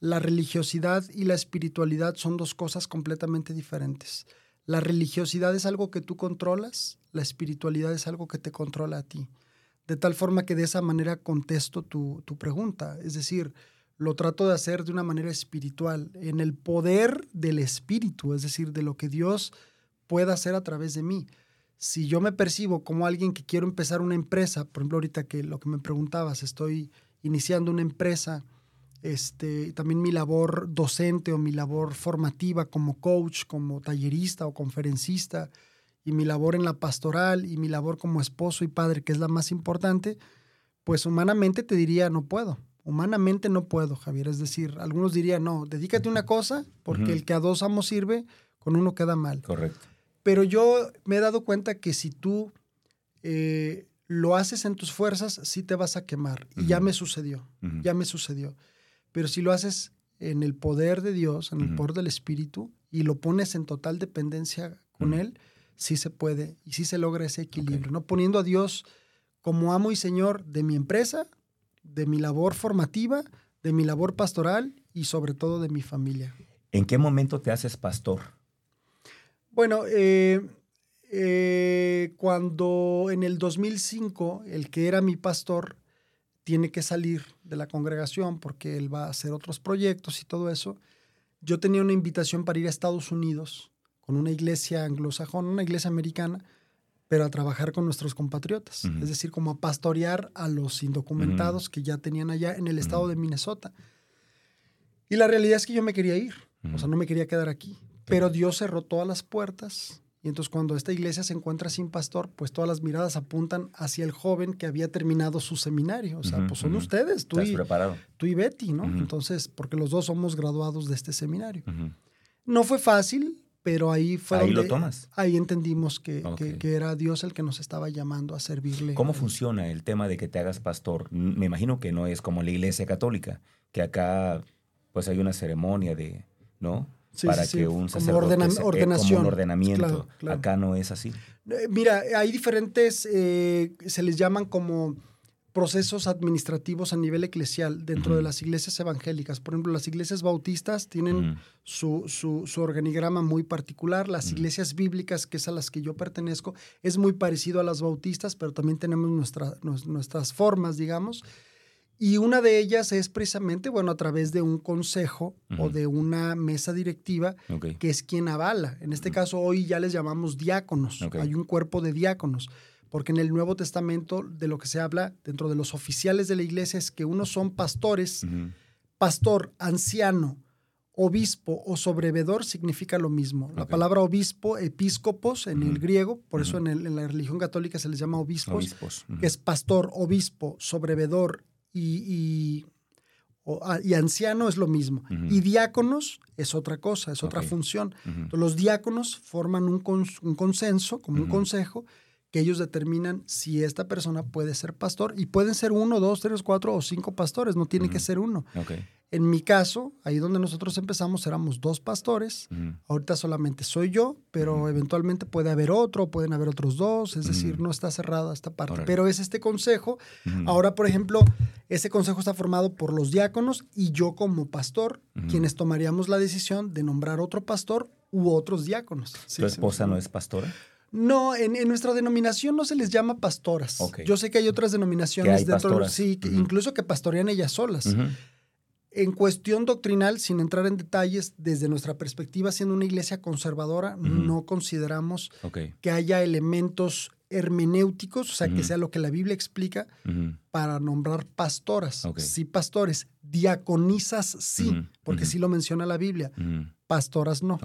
la religiosidad y la espiritualidad son dos cosas completamente diferentes. La religiosidad es algo que tú controlas, la espiritualidad es algo que te controla a ti. De tal forma que de esa manera contesto tu, pregunta. Es decir, lo trato de hacer de una manera espiritual, en el poder del espíritu, es decir, de lo que Dios pueda hacer a través de mí. si yo me percibo como alguien que quiero empezar una empresa, por ejemplo, ahorita que lo que me preguntabas, estoy iniciando una empresa, este, también mi labor docente o mi labor formativa como coach, como tallerista o conferencista, y mi labor en la pastoral y mi labor como esposo y padre, que es la más importante, pues humanamente te diría, no puedo. Humanamente no puedo, Javier. Es decir, algunos dirían, no, dedícate a una cosa, porque el que a dos amos sirve, con uno queda mal. Correcto. Pero yo me he dado cuenta que si tú eh, lo haces en tus fuerzas, sí te vas a quemar. Y ya me sucedió, ya me sucedió. Pero si lo haces en el poder de Dios, en el poder del Espíritu, y lo pones en total dependencia con Él, sí se puede y sí se logra ese equilibrio, ¿no? Poniendo a Dios como amo y Señor de mi empresa, de mi labor formativa, de mi labor pastoral y sobre todo de mi familia. ¿En qué momento te haces pastor? Bueno, eh, eh, cuando en el 2005 el que era mi pastor tiene que salir de la congregación porque él va a hacer otros proyectos y todo eso, yo tenía una invitación para ir a Estados Unidos con una iglesia anglosajona, una iglesia americana, pero a trabajar con nuestros compatriotas, es decir, como a pastorear a los indocumentados que ya tenían allá en el estado de Minnesota. Y la realidad es que yo me quería ir, o sea, no me quería quedar aquí, pero Dios cerró todas las puertas y entonces cuando esta iglesia se encuentra sin pastor, pues todas las miradas apuntan hacia el joven que había terminado su seminario. O sea, pues son ustedes, tú y, tú y Betty, ¿no? Entonces, porque los dos somos graduados de este seminario. No fue fácil, pero ahí fue ahí lo tomas. Ahí entendimos que, que, era Dios el que nos estaba llamando a servirle. ¿Cómo funciona el tema de que te hagas pastor? Me imagino que no es como la iglesia católica, que acá pues hay una ceremonia de, ¿no? Para que un sacerdote como, ordenación. como ordenamiento. Acá no es así. Eh, mira, hay diferentes, eh, se les llaman como procesos administrativos a nivel eclesial dentro de las iglesias evangélicas. Por ejemplo, las iglesias bautistas tienen su, su, organigrama muy particular. Las iglesias bíblicas, que es a las que yo pertenezco, es muy parecido a las bautistas, pero también tenemos nuestra, nuestras formas, digamos. Y una de ellas es precisamente, bueno, a través de un consejo o de una mesa directiva que es quien avala. En este caso, hoy ya les llamamos diáconos. Hay un cuerpo de diáconos porque en el Nuevo Testamento de lo que se habla dentro de los oficiales de la iglesia es que unos son pastores, pastor, anciano, obispo o sobrevedor significa lo mismo. La palabra obispo, episcopos en el griego, por eso en, la religión católica se les llama obispos, que es pastor, obispo, sobrevedor y, ah, y, anciano es lo mismo. Y diáconos es otra cosa, es otra función. los diáconos forman un, un consenso, como un consejo, que ellos determinan si esta persona puede ser pastor y pueden ser uno, dos, tres, cuatro o cinco pastores, no tiene que ser uno. En mi caso, ahí donde nosotros empezamos éramos dos pastores, ahorita solamente soy yo, pero eventualmente puede haber otro, pueden haber otros dos, es decir, no está cerrada esta parte, pero es este consejo. Ahora, por ejemplo, ese consejo está formado por los diáconos y yo como pastor, quienes tomaríamos la decisión de nombrar otro pastor u otros diáconos. ¿Tu esposa no es pastora? No, en, nuestra denominación no se les llama pastoras. Yo sé que hay otras denominaciones dentro, sí, incluso que pastorean ellas solas. En cuestión doctrinal, sin entrar en detalles, desde nuestra perspectiva, siendo una iglesia conservadora, no consideramos que haya elementos hermenéuticos, o sea, que sea lo que la Biblia explica, para nombrar pastoras. Sí, pastores. Diaconisas, sí, porque sí lo menciona la Biblia. Pastoras, no.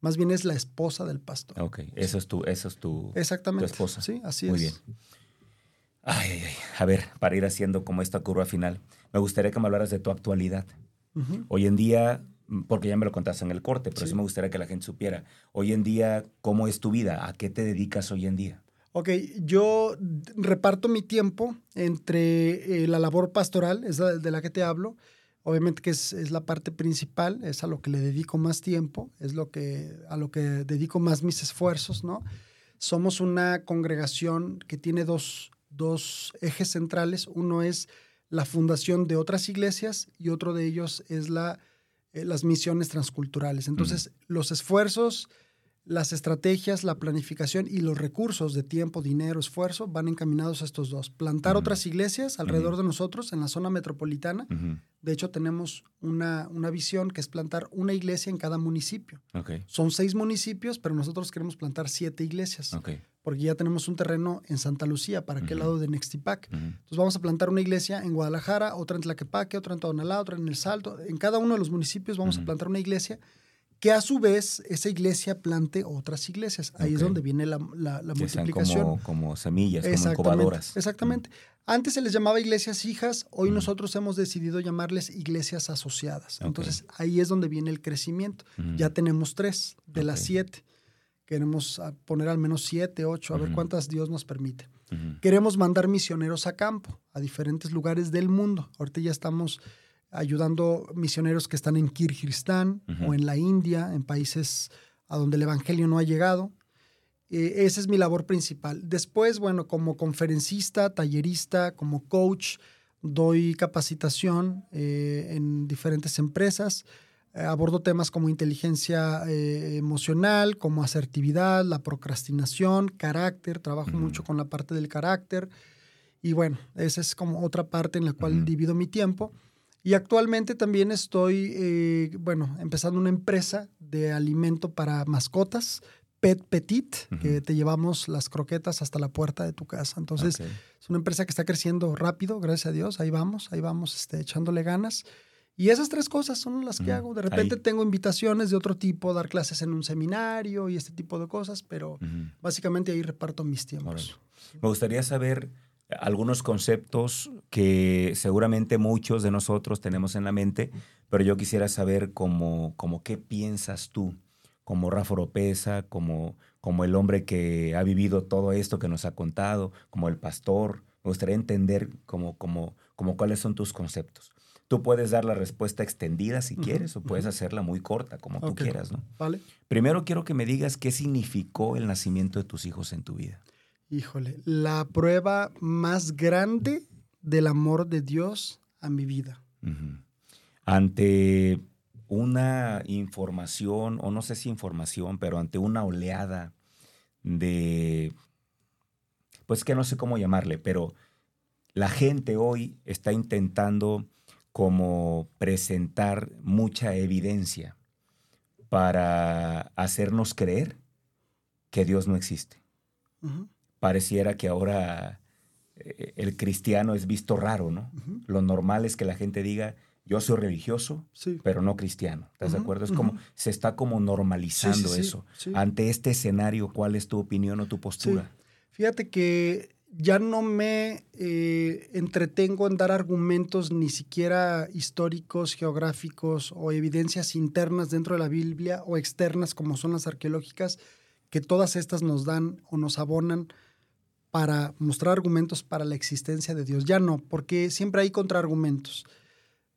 Más bien es la esposa del pastor. Ok, eso es tu, eso es tu, Exactamente. esposa. Sí, así Muy es. Muy bien. Ay, ay, ay. A ver, para ir haciendo como esta curva final, me gustaría que me hablaras de tu actualidad. Hoy en día, porque ya me lo contaste en el corte, pero sí. me gustaría que la gente supiera. Hoy en día, ¿cómo es tu vida? ¿A qué te dedicas hoy en día? Ok, yo reparto mi tiempo entre eh, la labor pastoral, es de la que te hablo, Obviamente que es, es, la parte principal, es a lo que le dedico más tiempo, es lo que, a lo que dedico más mis esfuerzos, ¿no? Somos una congregación que tiene dos, dos ejes centrales. Uno es la fundación de otras iglesias y otro de ellos es la, eh, las misiones transculturales. Entonces, los esfuerzos las estrategias, la planificación y los recursos de tiempo, dinero, esfuerzo van encaminados a estos dos. Plantar otras iglesias alrededor de nosotros en la zona metropolitana. De hecho, tenemos una, una, visión que es plantar una iglesia en cada municipio. Son seis municipios, pero nosotros queremos plantar siete iglesias. Porque ya tenemos un terreno en Santa Lucía, para aquel lado de Nextipac. Entonces vamos a plantar una iglesia en Guadalajara, otra en Tlaquepaque, otra en Tonalá, otra en El Salto. En cada uno de los municipios vamos a plantar una iglesia que a su vez esa iglesia plante otras iglesias. Ahí es donde viene la, la, multiplicación. Como, como, semillas, como incubadoras. Exactamente. Antes se les llamaba iglesias hijas, hoy nosotros hemos decidido llamarles iglesias asociadas. Entonces ahí es donde viene el crecimiento. Ya tenemos tres de las siete. Queremos poner al menos siete, ocho, a ver cuántas Dios nos permite. Queremos mandar misioneros a campo, a diferentes lugares del mundo. Ahorita ya estamos ayudando misioneros que están en Kirguistán o en la India, en países a donde el Evangelio no ha llegado. Eh, esa es mi labor principal. Después, bueno, como conferencista, tallerista, como coach, doy capacitación eh, en diferentes empresas. Eh, abordo temas como inteligencia emocional, como asertividad, la procrastinación, carácter. Trabajo mucho con la parte del carácter. Y bueno, esa es como otra parte en la cual divido mi tiempo. Y actualmente también estoy, eh, bueno, empezando una empresa de alimento para mascotas, Pet Petit, que te llevamos las croquetas hasta la puerta de tu casa. Entonces, es una empresa que está creciendo rápido, gracias a Dios. Ahí vamos, ahí vamos este, echándole ganas. Y esas tres cosas son las que hago. De repente tengo invitaciones de otro tipo, dar clases en un seminario y este tipo de cosas, pero básicamente ahí reparto mis tiempos. Me gustaría saber algunos conceptos que seguramente muchos de nosotros tenemos en la mente, pero yo quisiera saber cómo, qué piensas tú, como Rafa Oropesa, como, como el hombre que ha vivido todo esto que nos ha contado, como el pastor. Me gustaría entender como, como, como cuáles son tus conceptos. Tú puedes dar la respuesta extendida si quieres o puedes hacerla muy corta, como tú quieras, ¿no? Vale. Primero quiero que me digas qué significó el nacimiento de tus hijos en tu vida. Híjole, la prueba más grande del amor de Dios a mi vida. Ante una información, o no sé si información, pero ante una oleada de, pues que no sé cómo llamarle, pero la gente hoy está intentando como presentar mucha evidencia para hacernos creer que Dios no existe pareciera que ahora eh, el cristiano es visto raro, ¿no? Lo normal es que la gente diga, yo soy religioso, pero no cristiano. ¿Estás de acuerdo? Es como, se está como normalizando eso. Ante este escenario, ¿cuál es tu opinión o tu postura? Fíjate que ya no me eh, entretengo en dar argumentos ni siquiera históricos, geográficos o evidencias internas dentro de la Biblia o externas como son las arqueológicas, que todas estas nos dan o nos abonan para mostrar argumentos para la existencia de Dios. Ya no, porque siempre hay contraargumentos.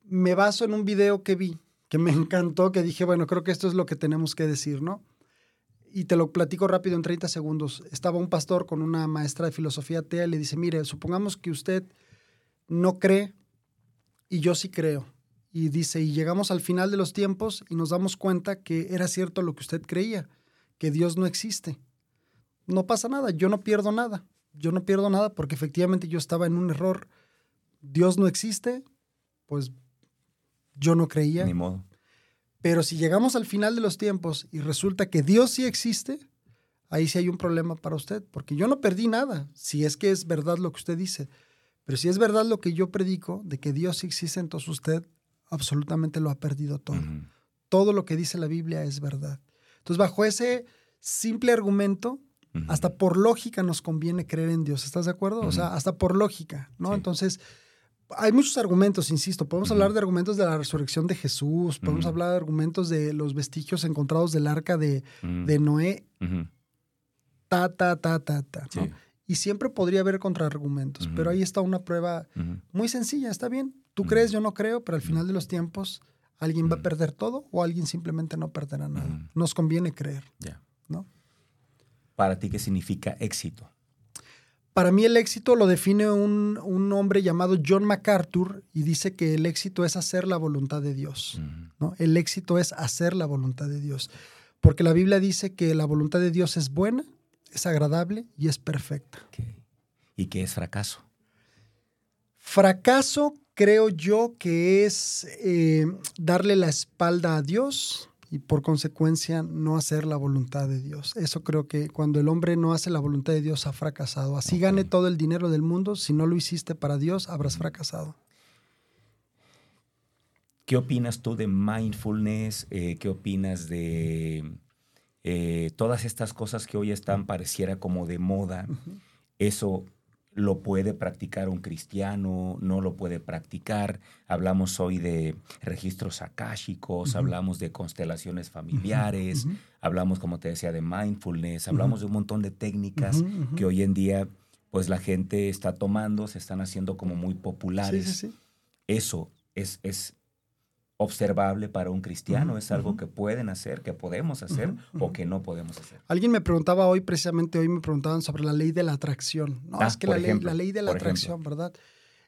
Me baso en un video que vi, que me *laughs* encantó, que dije, bueno, creo que esto es lo que tenemos que decir, ¿no? Y te lo platico rápido en 30 segundos. Estaba un pastor con una maestra de filosofía atea y le dice, mire, supongamos que usted no cree y yo sí creo. Y dice, y llegamos al final de los tiempos y nos damos cuenta que era cierto lo que usted creía, que Dios no existe. No pasa nada, yo no pierdo nada yo no pierdo nada porque efectivamente yo estaba en un error. Dios no existe, pues yo no creía. Ni modo. Pero si llegamos al final de los tiempos y resulta que Dios sí existe, ahí sí hay un problema para usted, porque yo no perdí nada, si es que es verdad lo que usted dice. Pero si es verdad lo que yo predico, de que Dios sí existe, entonces usted absolutamente lo ha perdido todo. Todo lo que dice la Biblia es verdad. Entonces, bajo ese simple argumento, hasta por lógica nos conviene creer en Dios, ¿estás de acuerdo? O sea, hasta por lógica, ¿no? Entonces, hay muchos argumentos, insisto. Podemos hablar de argumentos de la resurrección de Jesús, podemos hablar de argumentos de los vestigios encontrados del arca de, Noé. Ta, ta, ta, ta, ta. Y siempre podría haber contraargumentos, pero ahí está una prueba muy sencilla, está bien. Tú crees, yo no creo, pero al final de los tiempos alguien va a perder todo o alguien simplemente no perderá nada. Nos conviene creer. ¿no? Para ti qué significa éxito? Para mí el éxito lo define un, hombre llamado John MacArthur y dice que el éxito es hacer la voluntad de Dios. ¿no? El éxito es hacer la voluntad de Dios. Porque la Biblia dice que la voluntad de Dios es buena, es agradable y es perfecta. ¿Y qué es fracaso? Fracaso creo yo que es eh, darle la espalda a Dios y por consecuencia no hacer la voluntad de Dios. Eso creo que cuando el hombre no hace la voluntad de Dios ha fracasado. Así gane todo el dinero del mundo, si no lo hiciste para Dios, habrás fracasado. ¿Qué opinas tú de mindfulness? Eh, ¿Qué opinas de eh, todas estas cosas que hoy están pareciera como de moda? ¿Eso lo puede practicar un cristiano? ¿No lo puede practicar? Hablamos hoy de registros akáshicos, hablamos de constelaciones familiares, hablamos, como te decía, de mindfulness, hablamos de un montón de técnicas que hoy en día pues la gente está tomando, se están haciendo como muy Sí, populares sí, sí. eso es, es observable para un cristiano, es algo que pueden hacer, que podemos hacer o que no podemos hacer. Alguien me preguntaba hoy, precisamente hoy me preguntaban sobre la ley de la atracción. No, Ah, es que la ley, la ley de la ejemplo. atracción, ¿verdad?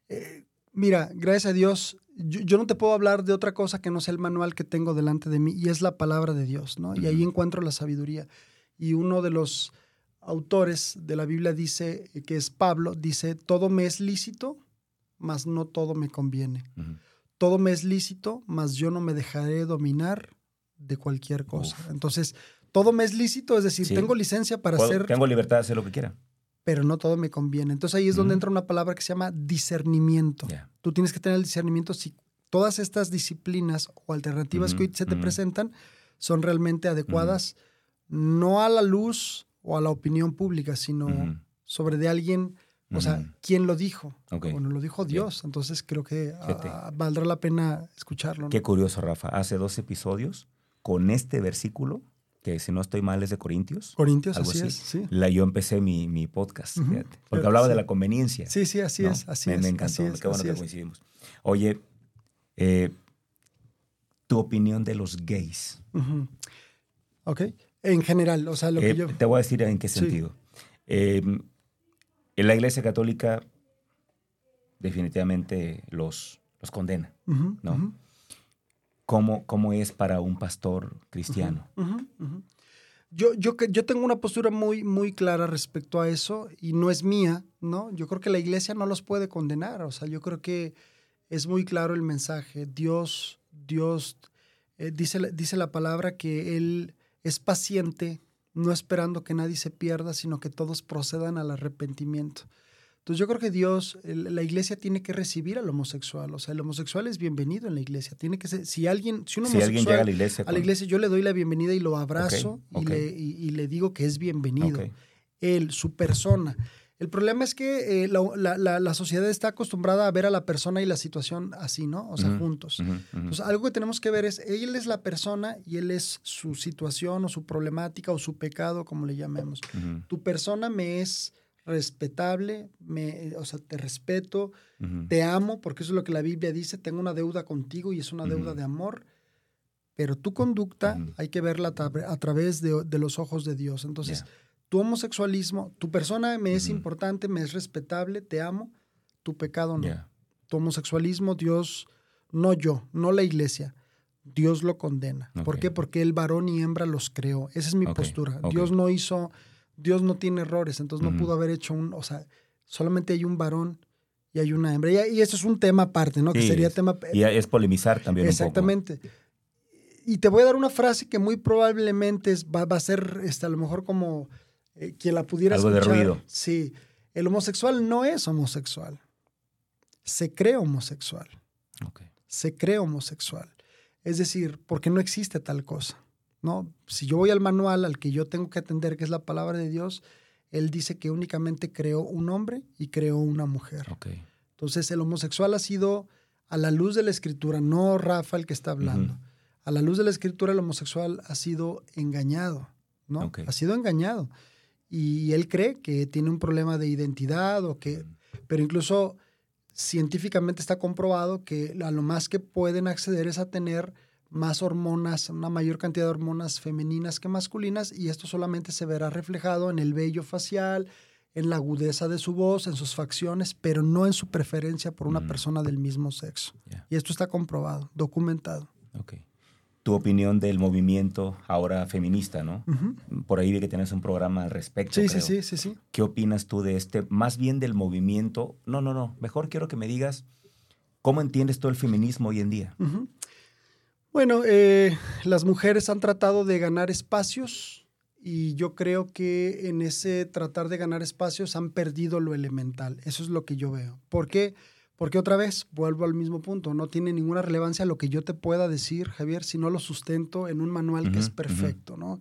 Eh, mira, gracias a Dios, yo, yo no te puedo hablar de otra cosa que no sea el manual que tengo delante de mí y es la palabra de Dios, ¿no? Y ahí encuentro la sabiduría. Y uno de los autores de la Biblia dice, que es Pablo, dice, todo me es lícito, mas no todo me conviene. Todo me es lícito, mas yo no me dejaré dominar de cualquier cosa. Uf. Entonces, todo me es lícito, es decir, Sí. tengo licencia para Puedo- hacer, Tengo libertad de hacer lo que quiera. pero no todo me conviene. Entonces ahí es donde entra una palabra que se llama discernimiento. Tú tienes que tener el discernimiento si todas estas disciplinas o alternativas que hoy se te presentan son realmente adecuadas, no a la luz o a la opinión pública, sino sobre de alguien, o sea, quién lo dijo. Ok. Bueno, lo dijo. Dios, entonces creo que Fíjate. ah, valdrá la pena escucharlo. ¿no? Qué curioso, Rafa. Hace dos episodios, con este versículo, que si no estoy mal es de Corintios, Corintios, algo así, así. es, sí. la, yo empecé mi, mi podcast, fíjate, porque hablaba de la conveniencia. Sí, sí, así ¿no? es, así me, es. me encantó, es, qué bueno que es. coincidimos. Oye, eh, tu opinión de los gays. Ujú. Ok. En general, o sea, lo Eh, que yo. Te voy a decir en qué Sí. sentido. Eh, en la Iglesia Católica definitivamente los, los condena. ¿no? ujú, ¿Cómo, ¿Cómo es para un pastor cristiano? Yo, yo, yo tengo una postura muy, muy clara respecto a eso y no es mía, ¿no? Yo creo que la iglesia no los puede condenar, o sea, yo creo que es muy claro el mensaje. Dios, Dios, eh, dice, dice la palabra que Él es paciente, no esperando que nadie se pierda, sino que todos procedan al arrepentimiento. Entonces yo creo que Dios, la iglesia tiene que recibir al homosexual, o sea, el homosexual es bienvenido en la iglesia. Tiene que ser, si alguien, si un Si homosexual alguien llega a la iglesia. a la iglesia yo le doy la bienvenida y lo abrazo y, le, y- y le digo que es bienvenido. Ok. Él, su persona. El problema es que eh, la, la- la- la sociedad está acostumbrada a ver a la persona y la situación así, ¿no? O sea, juntos. Entonces, algo que tenemos que ver es, él es la persona y él es su situación o su problemática o su pecado, como le llamemos. Tu persona me es respetable, me, o sea, te respeto, te amo, porque eso es lo que la Biblia dice, tengo una deuda contigo y es una deuda de amor, pero tu conducta hay que verla a, tra- a través de, de los ojos de Dios. Entonces. Tu homosexualismo, tu persona me es importante, me es respetable, te amo, tu pecado no. Tu homosexualismo, Dios, no yo, no la iglesia. Dios lo condena. ¿Por qué? Porque el varón y hembra los creó. Esa es mi postura. Dios no hizo, Dios no tiene errores, entonces no pudo haber hecho un, o sea, solamente hay un varón y hay una hembra. Y, y eso es un tema aparte, ¿no? que sería es- tema... Y es polemizar también Exactamente. Y te voy a dar una frase que muy probablemente es- va, va a ser este, a lo mejor como eh, quien la pudiera Algo de escuchar. ruido. Sí. El homosexual no es homosexual. Se cree homosexual. un poco. Ok. Se cree homosexual. Es decir, porque no existe tal cosa. ¿no? Si yo voy al manual al que yo tengo que atender, que es la palabra de Dios, él dice que únicamente creó un hombre y creó una mujer. Ok. Entonces, el homosexual ha sido a la luz de la escritura, no Rafa el que está hablando. A la luz de la escritura, el homosexual ha sido engañado, ¿no? Ok. Ha sido engañado. Y él cree que tiene un problema de identidad o que... Pero incluso científicamente está comprobado que a lo más que pueden acceder es a tener más hormonas, una mayor cantidad de hormonas femeninas que masculinas, y esto solamente se verá reflejado en el vello facial, en la agudeza de su voz, en sus facciones, pero no en su preferencia por una Mm. persona del mismo sexo. Y esto está comprobado, documentado. Tu opinión del movimiento ahora feminista, ¿no? Por ahí vi que tienes un programa al respecto. Sí, sí, sí, sí, sí. ¿Qué opinas tú de este, más bien del movimiento? No, no, no, mejor quiero que me digas cómo entiendes tú el feminismo hoy en día. Bueno, eh, las mujeres han tratado de ganar espacios y yo creo que en ese tratar de ganar espacios han perdido lo elemental. Eso es lo que yo veo. ¿Por qué? Porque otra vez, vuelvo al mismo punto, no tiene ninguna relevancia lo que yo te pueda decir, Javier, si no lo sustento en un manual que es perfecto, ¿no?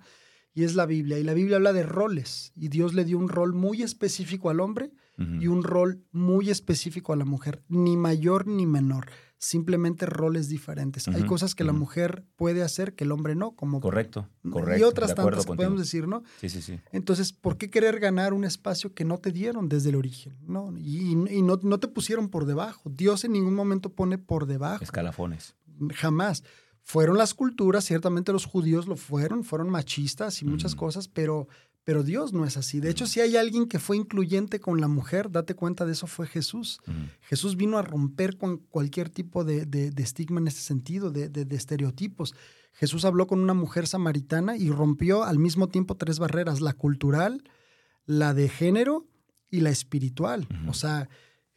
Y es la Biblia. Y la Biblia habla de roles. Y Dios le dio un rol muy específico al hombre y un rol muy específico a la mujer, ni mayor ni menor simplemente roles diferentes. Hay cosas que la mujer puede hacer que el hombre no, como correcto, correcto. Y otras tantas que podemos decir, ¿no? Sí, sí, sí. Entonces, ¿por qué querer ganar un espacio que no te dieron desde el origen? ¿no? Y, no, no, te pusieron por debajo. Dios en ningún momento pone por debajo. Escalafones. Jamás. Fueron las culturas, ciertamente los judíos lo fueron, fueron machistas y muchas cosas, pero pero Dios no es así. De hecho, si hay alguien que fue incluyente con la mujer, date cuenta de eso, fue Jesús. Jesús vino a romper con cualquier tipo de, estigma en ese sentido, de, estereotipos. Jesús habló con una mujer samaritana y rompió al mismo tiempo tres barreras, la cultural, la de género y la espiritual. O sea,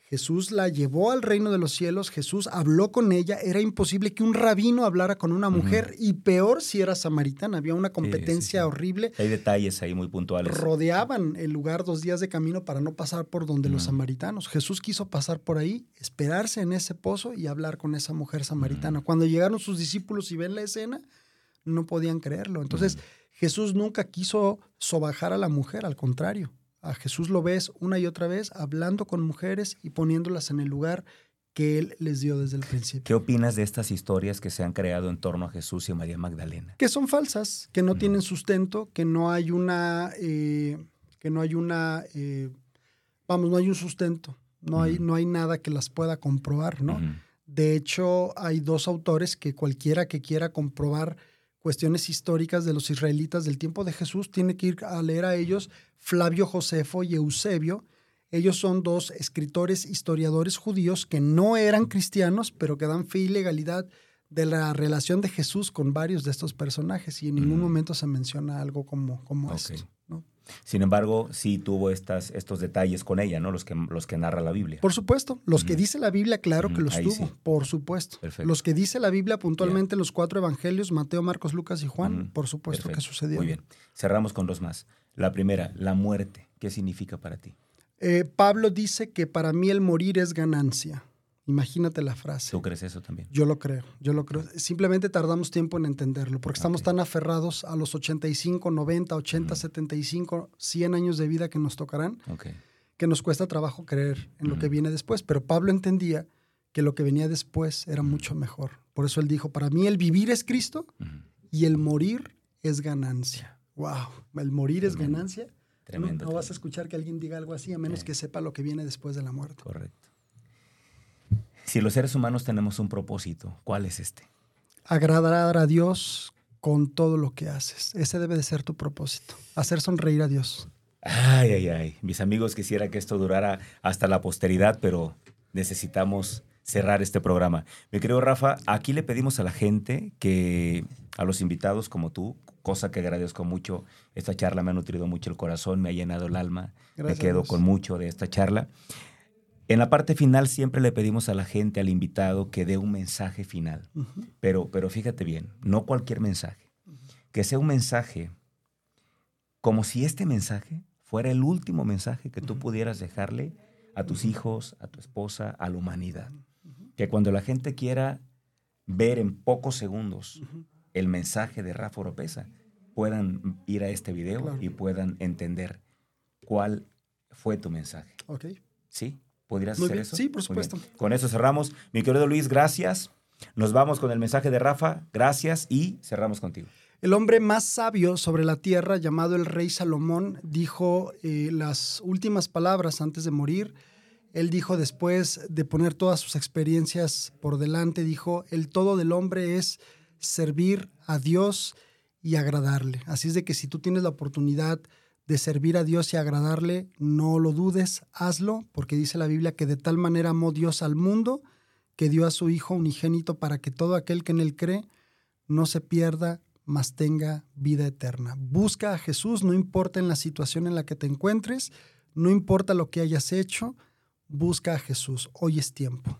Jesús la llevó al reino de los cielos, Jesús habló con ella, era imposible que un rabino hablara con una mujer y peor si era samaritana, había una competencia horrible. Hay detalles ahí muy puntuales. Rodeaban el lugar dos días de camino para no pasar por donde los samaritanos. Jesús quiso pasar por ahí, esperarse en ese pozo y hablar con esa mujer samaritana. Cuando llegaron sus discípulos y ven la escena, no podían creerlo. Entonces, Jesús nunca quiso sobajar a la mujer, al contrario a Jesús lo ves una y otra vez hablando con mujeres y poniéndolas en el lugar que Él les dio desde el principio. ¿Qué opinas de estas historias que se han creado en torno a Jesús y a María Magdalena? Que son falsas, que no tienen sustento, que no hay una, eh, que no hay una, eh, vamos, no hay un sustento, no, hay, no hay nada que las pueda comprobar, ¿no? De hecho, hay dos autores que cualquiera que quiera comprobar cuestiones históricas de los israelitas del tiempo de Jesús, tiene que ir a leer a ellos Flavio Josefo y Eusebio. Ellos son dos escritores, historiadores judíos que no eran cristianos, pero que dan fe y legalidad de la relación de Jesús con varios de estos personajes y en ningún mm. momento se menciona algo como, como esto. Sin embargo, sí tuvo estas, estos detalles con ella, ¿no? Los que, los que narra la Biblia. Por supuesto. Los que dice la Biblia, claro que los tuvo. Por supuesto. Los que dice la Biblia puntualmente, los cuatro evangelios, Mateo, Marcos, Lucas y Juan, por supuesto que sucedió. Muy bien. Cerramos con dos más. La primera, la muerte. ¿Qué significa para ti? Eh, Pablo dice que para mí el morir es ganancia. Imagínate la frase. ¿Tú crees eso también? Yo lo creo, yo lo creo. Simplemente tardamos tiempo en entenderlo, porque estamos tan aferrados a los 85, 90, 80, 75, 100 años de vida que nos tocarán, que nos cuesta trabajo creer en lo que viene después. Pero Pablo entendía que lo que venía después era mucho mejor. Por eso él dijo, para mí el vivir es Cristo y el morir es ganancia. Wow, el morir es ganancia. Tremendo. No, vas a escuchar que alguien diga algo así a menos que sepa lo que viene después de la muerte. Correcto. Si los seres humanos tenemos un propósito, ¿cuál es este? Agradar a Dios con todo lo que haces. Ese debe de ser tu propósito. Hacer sonreír a Dios. Ay, ay, ay. Mis amigos, quisiera que esto durara hasta la posteridad, pero necesitamos cerrar este programa. Mi querido Rafa, aquí le pedimos a la gente que, a los invitados como tú, cosa que agradezco mucho, esta charla me ha nutrido mucho el corazón, me ha llenado el alma, me quedo con mucho de esta charla. En la parte final siempre le pedimos a la gente, al invitado, que dé un mensaje final. pero, pero fíjate bien, no cualquier mensaje. Que sea un mensaje como si este mensaje fuera el último mensaje que tú pudieras dejarle a tus hijos, a tu esposa, a la humanidad. Que cuando la gente quiera ver en pocos segundos el mensaje de Rafa Oropesa, puedan ir a este video y puedan entender cuál fue tu mensaje. Ok. ¿Sí? ¿Podrías hacer eso? Sí, por supuesto. Con eso cerramos. Mi querido Luis, gracias. Nos vamos con el mensaje de Rafa. Gracias y cerramos contigo. El hombre más sabio sobre la tierra, llamado el rey Salomón, dijo eh, las últimas palabras antes de morir. Él dijo después de poner todas sus experiencias por delante, dijo, el todo del hombre es servir a Dios y agradarle. Así es de que si tú tienes la oportunidad de servir a Dios y agradarle, no lo dudes, hazlo, porque dice la Biblia que de tal manera amó Dios al mundo que dio a su Hijo unigénito para que todo aquel que en él cree no se pierda, mas tenga vida eterna. Busca a Jesús, no importa en la situación en la que te encuentres, no importa lo que hayas hecho, busca a Jesús. Hoy es tiempo.